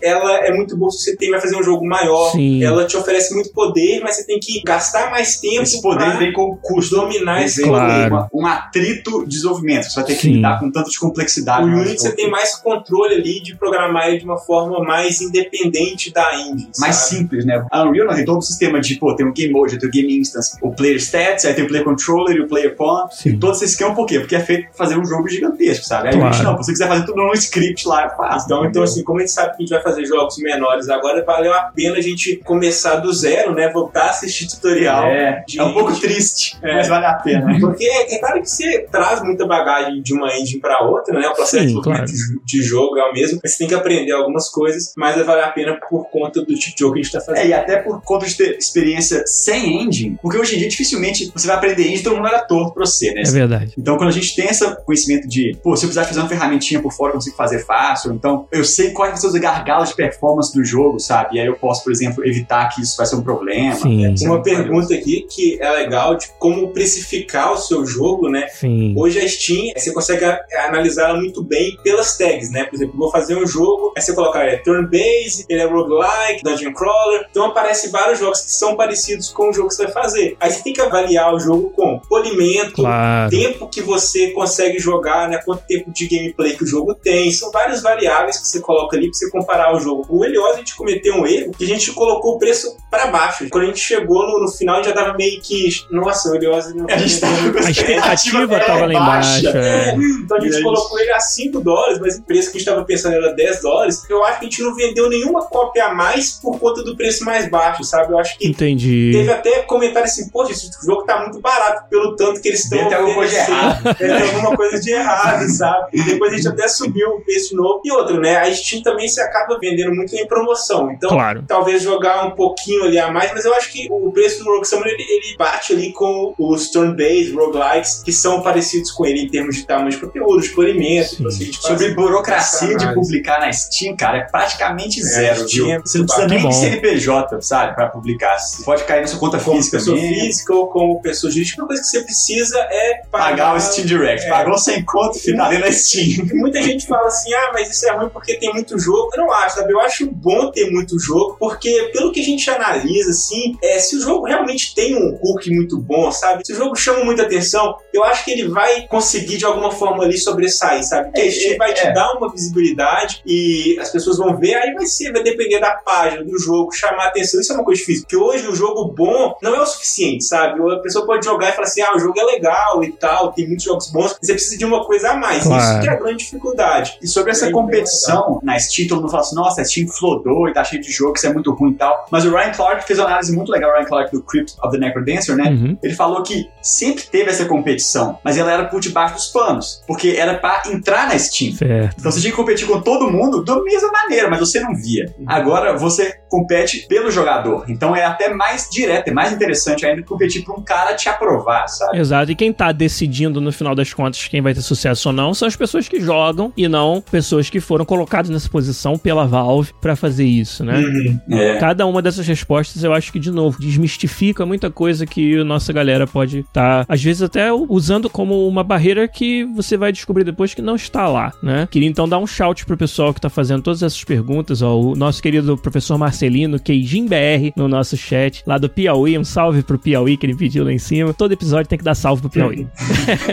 ela é muito boa se você tem, vai fazer um jogo maior. Sim. Ela te oferece muito poder, mas você tem que gastar mais tempo Esse poder pra vem com custo. dominar esse Claro. uma- um atrito de desenvolvimento. Você vai ter que Sim. lidar com tanto de complexidade. O no Unity você tem mais controle ali de programar ele de uma forma mais independente da engine. mais sabe? simples, né? A Unreal não, tem todo o sistema de, pô, tem o Game Mode, tem o Game Instance, o Player Stats, aí tem o Player Controller e o Player Pawn. E todo esse esquema, por quê? Porque é feito pra fazer um jogo gigantesco, sabe? Aí a Claro. gente não, se você quiser fazer tudo num script lá, é fácil. Então, então, assim, como a gente sabe que a gente vai fazer jogos menores agora, valeu a pena a gente começar do zero, né? Voltar a assistir tutorial. é, de é um pouco triste, É. mas vale a pena. (laughs) Porque é claro que você traz muita bagagem de uma engine pra outra, né? O processo Sim, de desenvolvimento de jogo é o mesmo, mas você tem que aprender algumas coisas, mas vai valer a pena por conta do tipo de jogo que a gente tá É, fazendo. e até por conta de ter experiência sem engine, porque hoje em dia dificilmente você vai aprender engine e todo mundo era torto pra você, né? é verdade. Então, quando a gente tem esse conhecimento de, pô, se eu precisar fazer uma ferramentinha por fora, eu consigo fazer fácil. Então, eu sei quais são os gargalos de performance do jogo, sabe? E aí eu posso, por exemplo, evitar que isso vai ser um problema. Sim. É Uma pergunta aqui que é legal de como precificar o seu jogo, né? Sim. Hoje a Steam, você consegue analisar ela muito bem pelas tags, né? Por exemplo, vou fazer um jogo, aí você coloca é, turn-based, ele é roguelike, dungeon crawler, então aparece vários jogos que são parecidos com o jogo que você vai fazer. Aí você tem que avaliar o jogo com polimento, Claro. tempo que você consegue jogar, né? Quanto tempo de gameplay que o jogo tem. São várias variáveis que você coloca ali pra você comparar o jogo. O Helios, a gente cometeu um erro que a gente colocou o preço pra baixo. Quando a gente chegou no, no final, a gente já tava meio que. Nossa, o Helios não A gente tava com (laughs) A expectativa tava lá embaixo. é. então a gente Grande. colocou ele a 5 dólares, mas o preço que a gente tava pensando era 10 dólares. Eu acho que a gente não vendeu nenhuma cópia a mais por conta do preço mais baixo, sabe? Eu acho que Entendi. Teve até comentário assim, poxa, esse jogo tá muito barato pelo tanto que eles estão ter alguma coisa de oferecendo. Deve ter alguma coisa de errado, sabe? E depois a gente até subiu o preço de novo. E outra, né? A Steam também se acaba vendendo muito em promoção. Então, Claro. talvez jogar um pouquinho ali a mais, mas eu acho que o preço do Rogue Summoner ele, ele bate ali com os turn-based roguelikes que são parecidos com ele em termos de tamanho de conteúdo, de polimento. Sim. Então, se a gente Sobre burocracia de publicar na Steam, cara, é praticamente É, zero, Steam viu? é Você não precisa nem de CNPJ, sabe, pra publicar. Você pode cair na sua conta como física pessoa mesmo. física ou como pessoa jurídica, a coisa que você precisa é pagar, Pagar o Steam Direct. É. Pagou sem conto, finalzinho na Steam. Muita gente fala assim, ah, mas isso é ruim porque tem muito jogo, eu não acho, sabe? Eu acho bom ter muito jogo, porque pelo que a gente analisa, assim, é, se o jogo realmente tem um hook muito bom, sabe? Se o jogo chama muita atenção, eu acho que ele vai conseguir de alguma forma ali sobressair, sabe? Porque É, a Steam é, vai te é. dar uma visibilidade e as pessoas vão ver, aí vai ser, vai depender da página, do jogo, chamar atenção. Isso é uma coisa difícil, porque hoje o jogo bom não é o suficiente, sabe? A pessoa pode jogar e falar assim, ah, o jogo é legal e tal, tem muitos jogos bons, você precisa de uma coisa a mais. Claro. Isso que é a grande dificuldade. E sobre essa competição na Steam, todo mundo fala assim, nossa, a Steam flodou e tá cheio de jogo, isso é muito ruim e tal. Mas o Ryan Clark fez uma análise muito legal, o Ryan Clark do Crypt of the Necrodancer, né? Uhum. Ele falou que sempre teve essa competição, mas ela era por debaixo dos panos, porque era pra entrar na Steam. Certo. Então você tinha que competir com todo mundo da mesma maneira, mas você não via. Agora você compete pelo jogador. Então é até mais direto, é mais interessante ainda competir pra um cara te aprovar, sabe? Exato. E quem tá decidindo no final das contas quem vai ter sucesso ou não são as pessoas que jogam e não pessoas que foram colocadas nessa posição pela Valve pra fazer isso, né? Uhum. É. Cada uma dessas respostas, eu acho que, de novo, desmistifica muita coisa que a nossa galera pode estar, às vezes, até usando como uma barreira que você vai descobrir depois que não está lá, né? Queria então dar um shout pro pessoal que tá fazendo todas essas perguntas, ó, o nosso querido professor Marcelino, Keijin BR, no nosso chat, lá do Piauí, um salve pro Piauí que ele pediu lá em cima. Todo episódio tem que dar salve pro Piauí.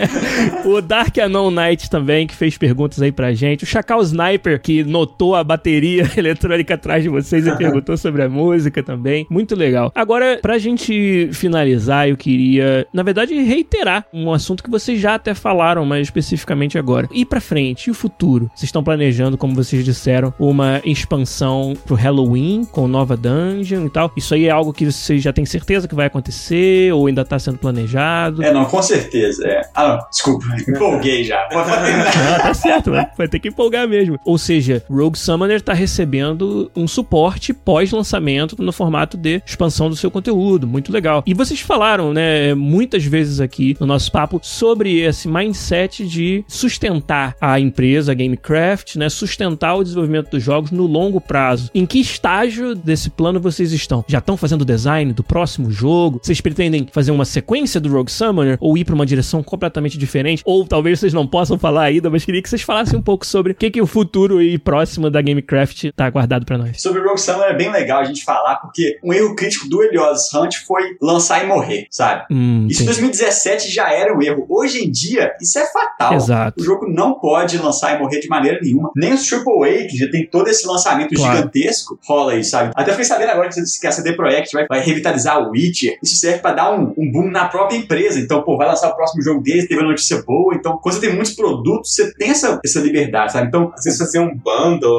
(laughs) o Dark Anon Knight também, que fez perguntas aí pra gente. O Chacal Sniper, que notou a bateria (laughs) eletrônica atrás de vocês e (laughs) perguntou sobre a música também. Muito legal. Agora, pra gente finalizar, eu queria, na verdade, reiterar um assunto que vocês já até falaram, mas especificamente agora. E pra frente, e o futuro? Vocês estão planejando, como vocês disseram, uma expansão pro Halloween com nova dungeon e tal. Isso aí é algo que vocês já têm certeza que vai acontecer ou ainda tá sendo planejado? É, não, com certeza. É. Ah, não, desculpa, (laughs) empolguei já. Ah, tá certo, vai, vai ter que empolgar mesmo. Ou seja, Rogue Summoner tá recebendo um suporte pós-lançamento no formato de expansão do seu conteúdo. Muito legal. E vocês falaram, né, muitas vezes aqui no nosso papo sobre esse mindset de sustentar a empresa, a Gamecraft, né, sustentar o desenvolvimento dos jogos no longo prazo. Em que estágio desse plano vocês estão? Já estão fazendo o design do próximo jogo? Vocês pretendem fazer uma sequência do Rogue Summoner ou ir para uma direção completamente diferente? Ou talvez vocês não possam falar ainda, mas queria que vocês falassem um pouco sobre o que, que o futuro e próximo da Gamecraft tá aguardado para nós. Sobre o Rogue Summoner é bem legal a gente falar, porque um erro crítico do Elios Hunt foi lançar e morrer, sabe? Hum, Isso em entendi. 2017 já era um erro. Hoje em dia, isso é fatal. Exato. O jogo não pode lançar e morrer de maneira nenhuma. Nem os AAA, que já tem todo esse lançamento Claro. gigantesco, rola aí, sabe? Até fiquei sabendo agora que a CD Projekt vai, vai revitalizar o Witcher. Isso serve pra dar um, um boom na própria empresa. Então, pô, vai lançar o próximo jogo deles, teve uma notícia boa. Então, quando você tem muitos produtos, você tem essa, essa liberdade, sabe? Então, Às vezes fazer um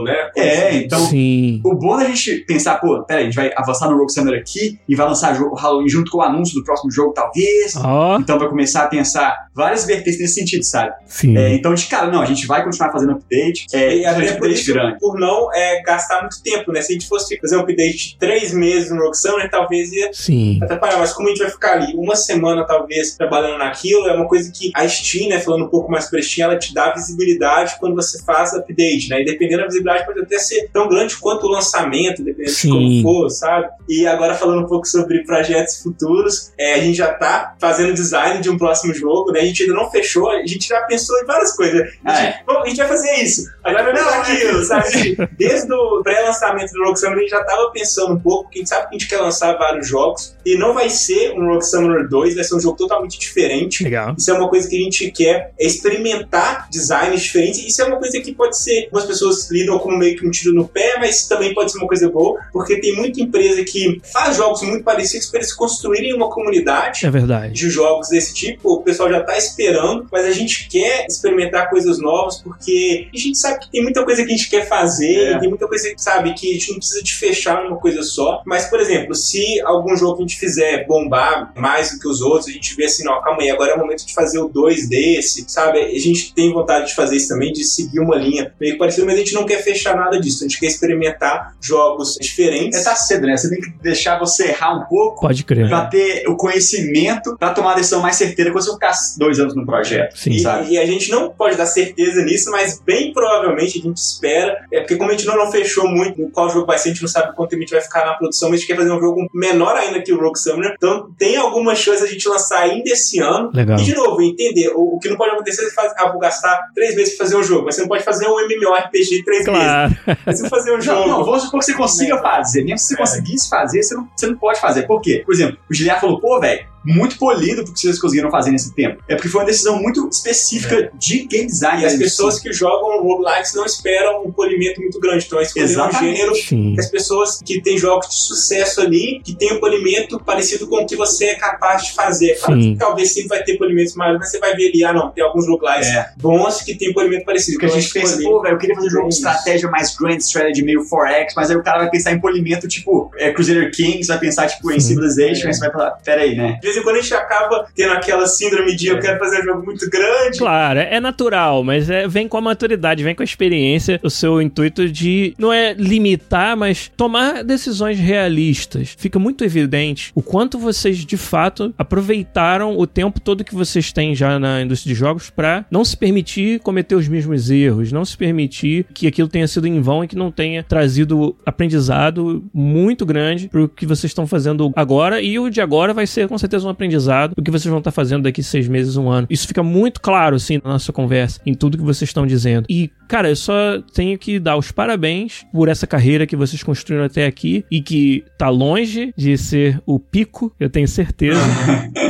né? é, então, Sim. o bom da gente pensar, pô, peraí, a gente vai avançar no Rogue Summoner aqui e vai lançar o Halloween junto com o anúncio do próximo jogo, talvez. Ó, Então vai começar a pensar várias vertentes nesse sentido, sabe? sim. É, então, de cara, não, a gente vai continuar fazendo update. É, E até por isso, grande. por não é, gastar muito tempo, né? Se a gente fosse fazer um update de três meses no Rogue Summoner, talvez ia Sim. atrapalhar. Mas como a gente vai ficar ali uma semana, talvez, trabalhando naquilo, é uma coisa que a Steam, né, falando um pouco mais pra Steam, ela te dá visibilidade quando você faz update, né? E dependendo da visibilidade, pode até ser tão grande quanto o lançamento, dependendo Sim. de como for, sabe? E agora falando um pouco sobre projetos futuros, é, a gente já tá fazendo design de um próximo jogo, né? A gente ainda não fechou, a gente já pensou em várias coisas. A gente, Ah, "Bom, a gente vai fazer isso, agora vai fazer Não, aquilo, sabe? (laughs) Desde o pré-lançamento do Rogue Summoner, a gente já tava pensando um pouco, porque a gente sabe que a gente quer lançar vários jogos, e não vai ser um Rogue Summoner 2, vai ser um jogo totalmente diferente. Legal. Isso é uma coisa que a gente quer é experimentar designs diferentes. Isso é uma coisa que pode ser. Algumas pessoas lidam como meio que um tiro no pé, mas também pode ser uma coisa boa, porque tem muita empresa que faz jogos muito parecidos para eles construírem uma comunidade É verdade. de jogos desse tipo, o pessoal já tá esperando, mas a gente quer experimentar coisas novas porque a gente sabe que tem muita coisa que a gente quer fazer, É. tem muita coisa, sabe, que a gente não precisa de fechar numa coisa só. Mas, por exemplo, se algum jogo que a gente fizer bombar mais do que os outros, a gente vê assim, não, calma aí, agora é o momento de fazer o 2 desse, sabe? A gente tem vontade de fazer isso também, de seguir uma linha meio que parecida, mas a gente não quer fechar nada disso. A gente quer experimentar jogos diferentes. É, tá cedo, né? Você tem que deixar você errar um pouco Pode crer. pra ter o conhecimento pra tomar a decisão mais certeira. Quando você ficar dois anos no projeto. Sim. E, sabe? e a gente não pode dar certeza nisso, mas bem provavelmente a gente espera. É porque, como a gente não, não fechou muito qual jogo vai ser, a gente não sabe quanto tempo a gente vai ficar na produção, mas a gente quer fazer um jogo menor ainda que o Summoner. Então tem algumas chances a gente lançar ainda esse ano. Legal. E de novo, entender, o, o que não pode acontecer é faz, ah, vou gastar três meses pra fazer um jogo, mas você não pode fazer um MMORPG três Claro. meses. Mas se fazer um (laughs) Não, jogo. não, vamos supor que você consiga fazer. Mesmo se você É. conseguisse fazer, você não, você não pode fazer. Por quê? Por exemplo, o Giliar falou, pô, velho, muito polido porque vocês conseguiram fazer nesse tempo. É porque foi uma decisão muito específica de game design. E as né? pessoas que jogam roguelikes não esperam um polimento muito grande. Então, escolher um Exatamente. gênero Sim. que as pessoas que têm jogos de sucesso ali, que tem um polimento parecido com o que você é capaz de fazer. Sim. que talvez sempre vai ter polimentos maiores, mas você vai ver ali, ah não, tem alguns roguelikes É. bons que tem polimento parecido. Porque a Então, gente pensa, escolher- pô, velho, eu queria fazer um jogo de É estratégia mais grand strategy, meio 4X, mas aí o cara vai pensar em polimento, tipo, é, Crusader Kings, vai pensar, tipo, em Sim. Civilization, É. aí você vai falar, pera aí, né? Vez em quando a gente acaba tendo aquela síndrome de eu quero fazer um jogo muito grande. Claro, é natural, mas é, vem com a maturidade, vem com a experiência, o seu intuito de não é limitar, mas tomar decisões realistas. Fica muito evidente o quanto vocês de fato aproveitaram o tempo todo que vocês têm já na indústria de jogos para não se permitir cometer os mesmos erros, não se permitir que aquilo tenha sido em vão e que não tenha trazido aprendizado muito grande pro que vocês estão fazendo agora e o de agora vai ser com certeza um aprendizado do que vocês vão estar fazendo daqui seis meses, um ano. Isso fica muito claro, assim, na nossa conversa, em tudo que vocês estão dizendo. E, cara, eu só tenho que dar os parabéns por essa carreira que vocês construíram até aqui e que tá longe de ser o pico, eu tenho certeza.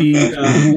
e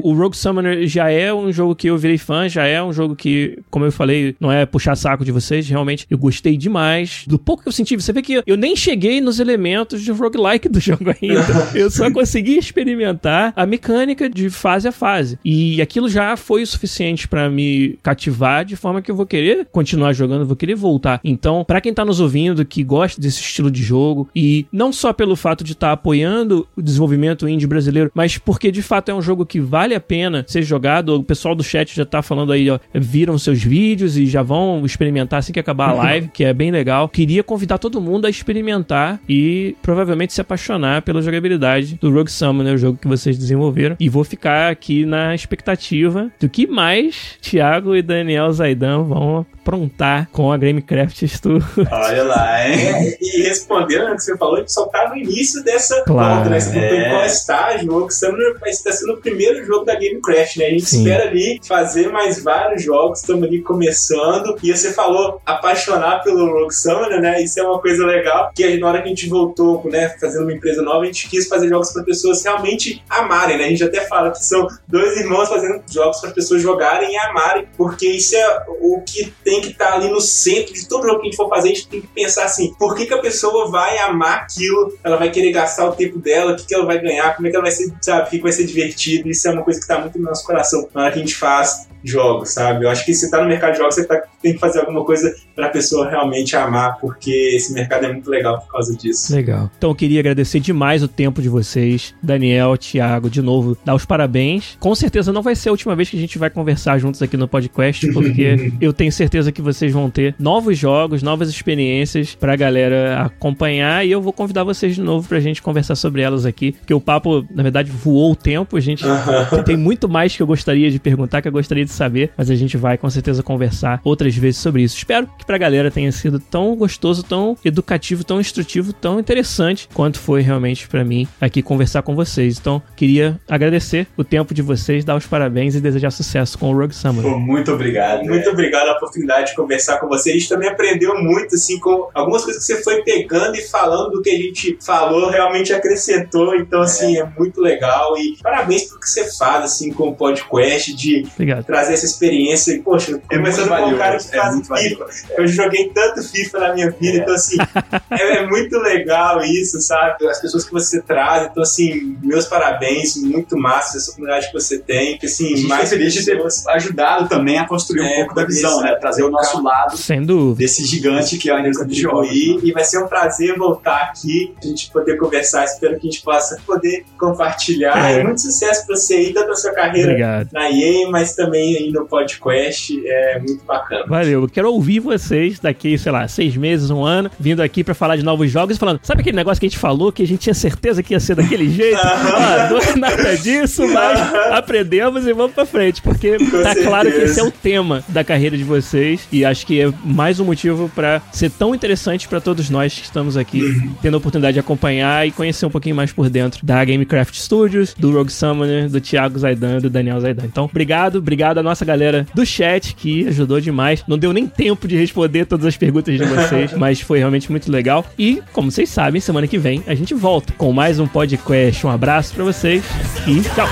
o, o Rogue Summoner já é um jogo que eu virei fã, já é um jogo que, como eu falei, não é puxar saco de vocês, realmente eu gostei demais. Do pouco que eu senti, você vê que eu nem cheguei nos elementos de roguelike do jogo ainda. eu só consegui experimentar a mecânica de fase a fase. E aquilo já foi o suficiente pra me cativar de forma que eu vou querer continuar jogando, vou querer voltar. Então, pra quem tá nos ouvindo que gosta desse estilo de jogo e não só pelo fato de estar apoiando o desenvolvimento indie brasileiro, mas porque de fato é um jogo que vale a pena ser jogado. O pessoal do chat já tá falando aí, ó, viram seus vídeos e já vão experimentar assim que acabar a (laughs) live, que é bem legal. Queria convidar todo mundo a experimentar e provavelmente se apaixonar pela jogabilidade do Rogue Summoner, o jogo que vocês desenvolveram. E vou ficar aqui na expectativa do que mais Thiago e Daniel Zaidan vão aprontar com a Gamecraft Studio. Olha lá, hein? É, e respondendo ao que você falou, a gente só tá no início dessa Claro, volta, né? Você perguntou é. em qual estágio, o Rogue Summoner vai estar sendo o primeiro jogo da Gamecraft, né? A gente Sim. espera ali fazer mais vários jogos, estamos ali começando. E você falou apaixonar pelo Rogue Summoner, né? Isso é uma coisa legal, que na hora que a gente voltou, né, fazendo uma empresa nova, a gente quis fazer jogos para pessoas realmente amarem, né? A gente até fala que são dois irmãos fazendo jogos para pessoas jogarem e amarem, porque isso é o que tem que estar ali no centro de todo jogo que a gente for fazer, a gente tem que pensar assim, por que, que a pessoa vai amar aquilo? Ela vai querer gastar o tempo dela, o que, que ela vai ganhar, como é que ela vai ser, sabe, o que, vai ser divertido. Isso é uma coisa que tá muito no nosso coração na hora que a gente faz jogos, sabe? Eu acho que se tá no mercado de jogos, você tá- tem que fazer alguma coisa pra pessoa realmente amar, porque esse mercado é muito legal por causa disso. Legal. Então eu queria agradecer demais o tempo de vocês. Daniel, Thiago, de novo, dar os parabéns. Com certeza não vai ser a última vez que a gente vai conversar juntos aqui no podcast, (laughs) porque eu tenho certeza que vocês vão ter novos jogos, novas experiências pra galera acompanhar e eu vou convidar vocês de novo pra gente conversar sobre elas aqui, porque o papo, na verdade, voou o tempo. A gente (laughs) tem muito mais que eu gostaria de perguntar, que eu gostaria de saber, mas a gente vai com certeza conversar outras vezes sobre isso. Espero que pra galera tenha sido tão gostoso, tão educativo, tão instrutivo, tão interessante quanto foi realmente pra mim aqui conversar com vocês. Então, queria agradecer o tempo de vocês, dar os parabéns e desejar sucesso com o Rogue Summoner. Pô, muito obrigado. Muito obrigado pela oportunidade de conversar com você. A gente também aprendeu muito, assim, com algumas coisas que você foi pegando e falando do que a gente falou, realmente acrescentou. Então, assim, é, muito legal. E parabéns pelo que você faz, assim, com o podcast, de Obrigado. trazer essa experiência. E, Poxa, É começando com um cara que É faz muito FIFA. valioso. Eu joguei tanto FIFA na minha vida, É. então assim, (laughs) é, é muito legal isso, sabe? As pessoas que você traz, então assim, meus parabéns, muito massa essa oportunidade que você tem, que A assim, mais feliz de ter ajudado também a construir um É, pouco da visão, né? Trazer o nosso lado Sem dúvida. desse gigante que é a indústria de jogos. e vai ser um prazer voltar aqui, a gente poder conversar, espero que a gente possa poder compartilhar. É. E muito sucesso pra você tanto na sua carreira Obrigado. na EA, mas também aí no podcast, é muito bacana. Valeu, eu quero ouvir vocês daqui, sei lá, seis meses, um ano, vindo aqui pra falar de novos jogos e falando, sabe aquele negócio que a gente falou que a gente tinha certeza que ia ser daquele jeito? (laughs) Ah, dois, (laughs) nada disso, mas (laughs) aprendemos e vamos pra frente, porque Com tá claro que certeza. esse é o tema da carreira de vocês e acho que é mais um motivo pra ser tão interessante pra todos nós que estamos aqui tendo a oportunidade de acompanhar e conhecer um pouquinho mais por dentro da Gamecraft Studios, do Rogue Summoner, do Thiago Zaidan, do Daniel Zaidan. Então, obrigado, obrigado à nossa galera do chat que ajudou demais. Não deu nem tempo de responder todas as perguntas de vocês, (laughs) mas foi realmente muito legal. E, como vocês sabem, semana que vem a gente volta com mais um podcast. Um abraço pra vocês e tchau!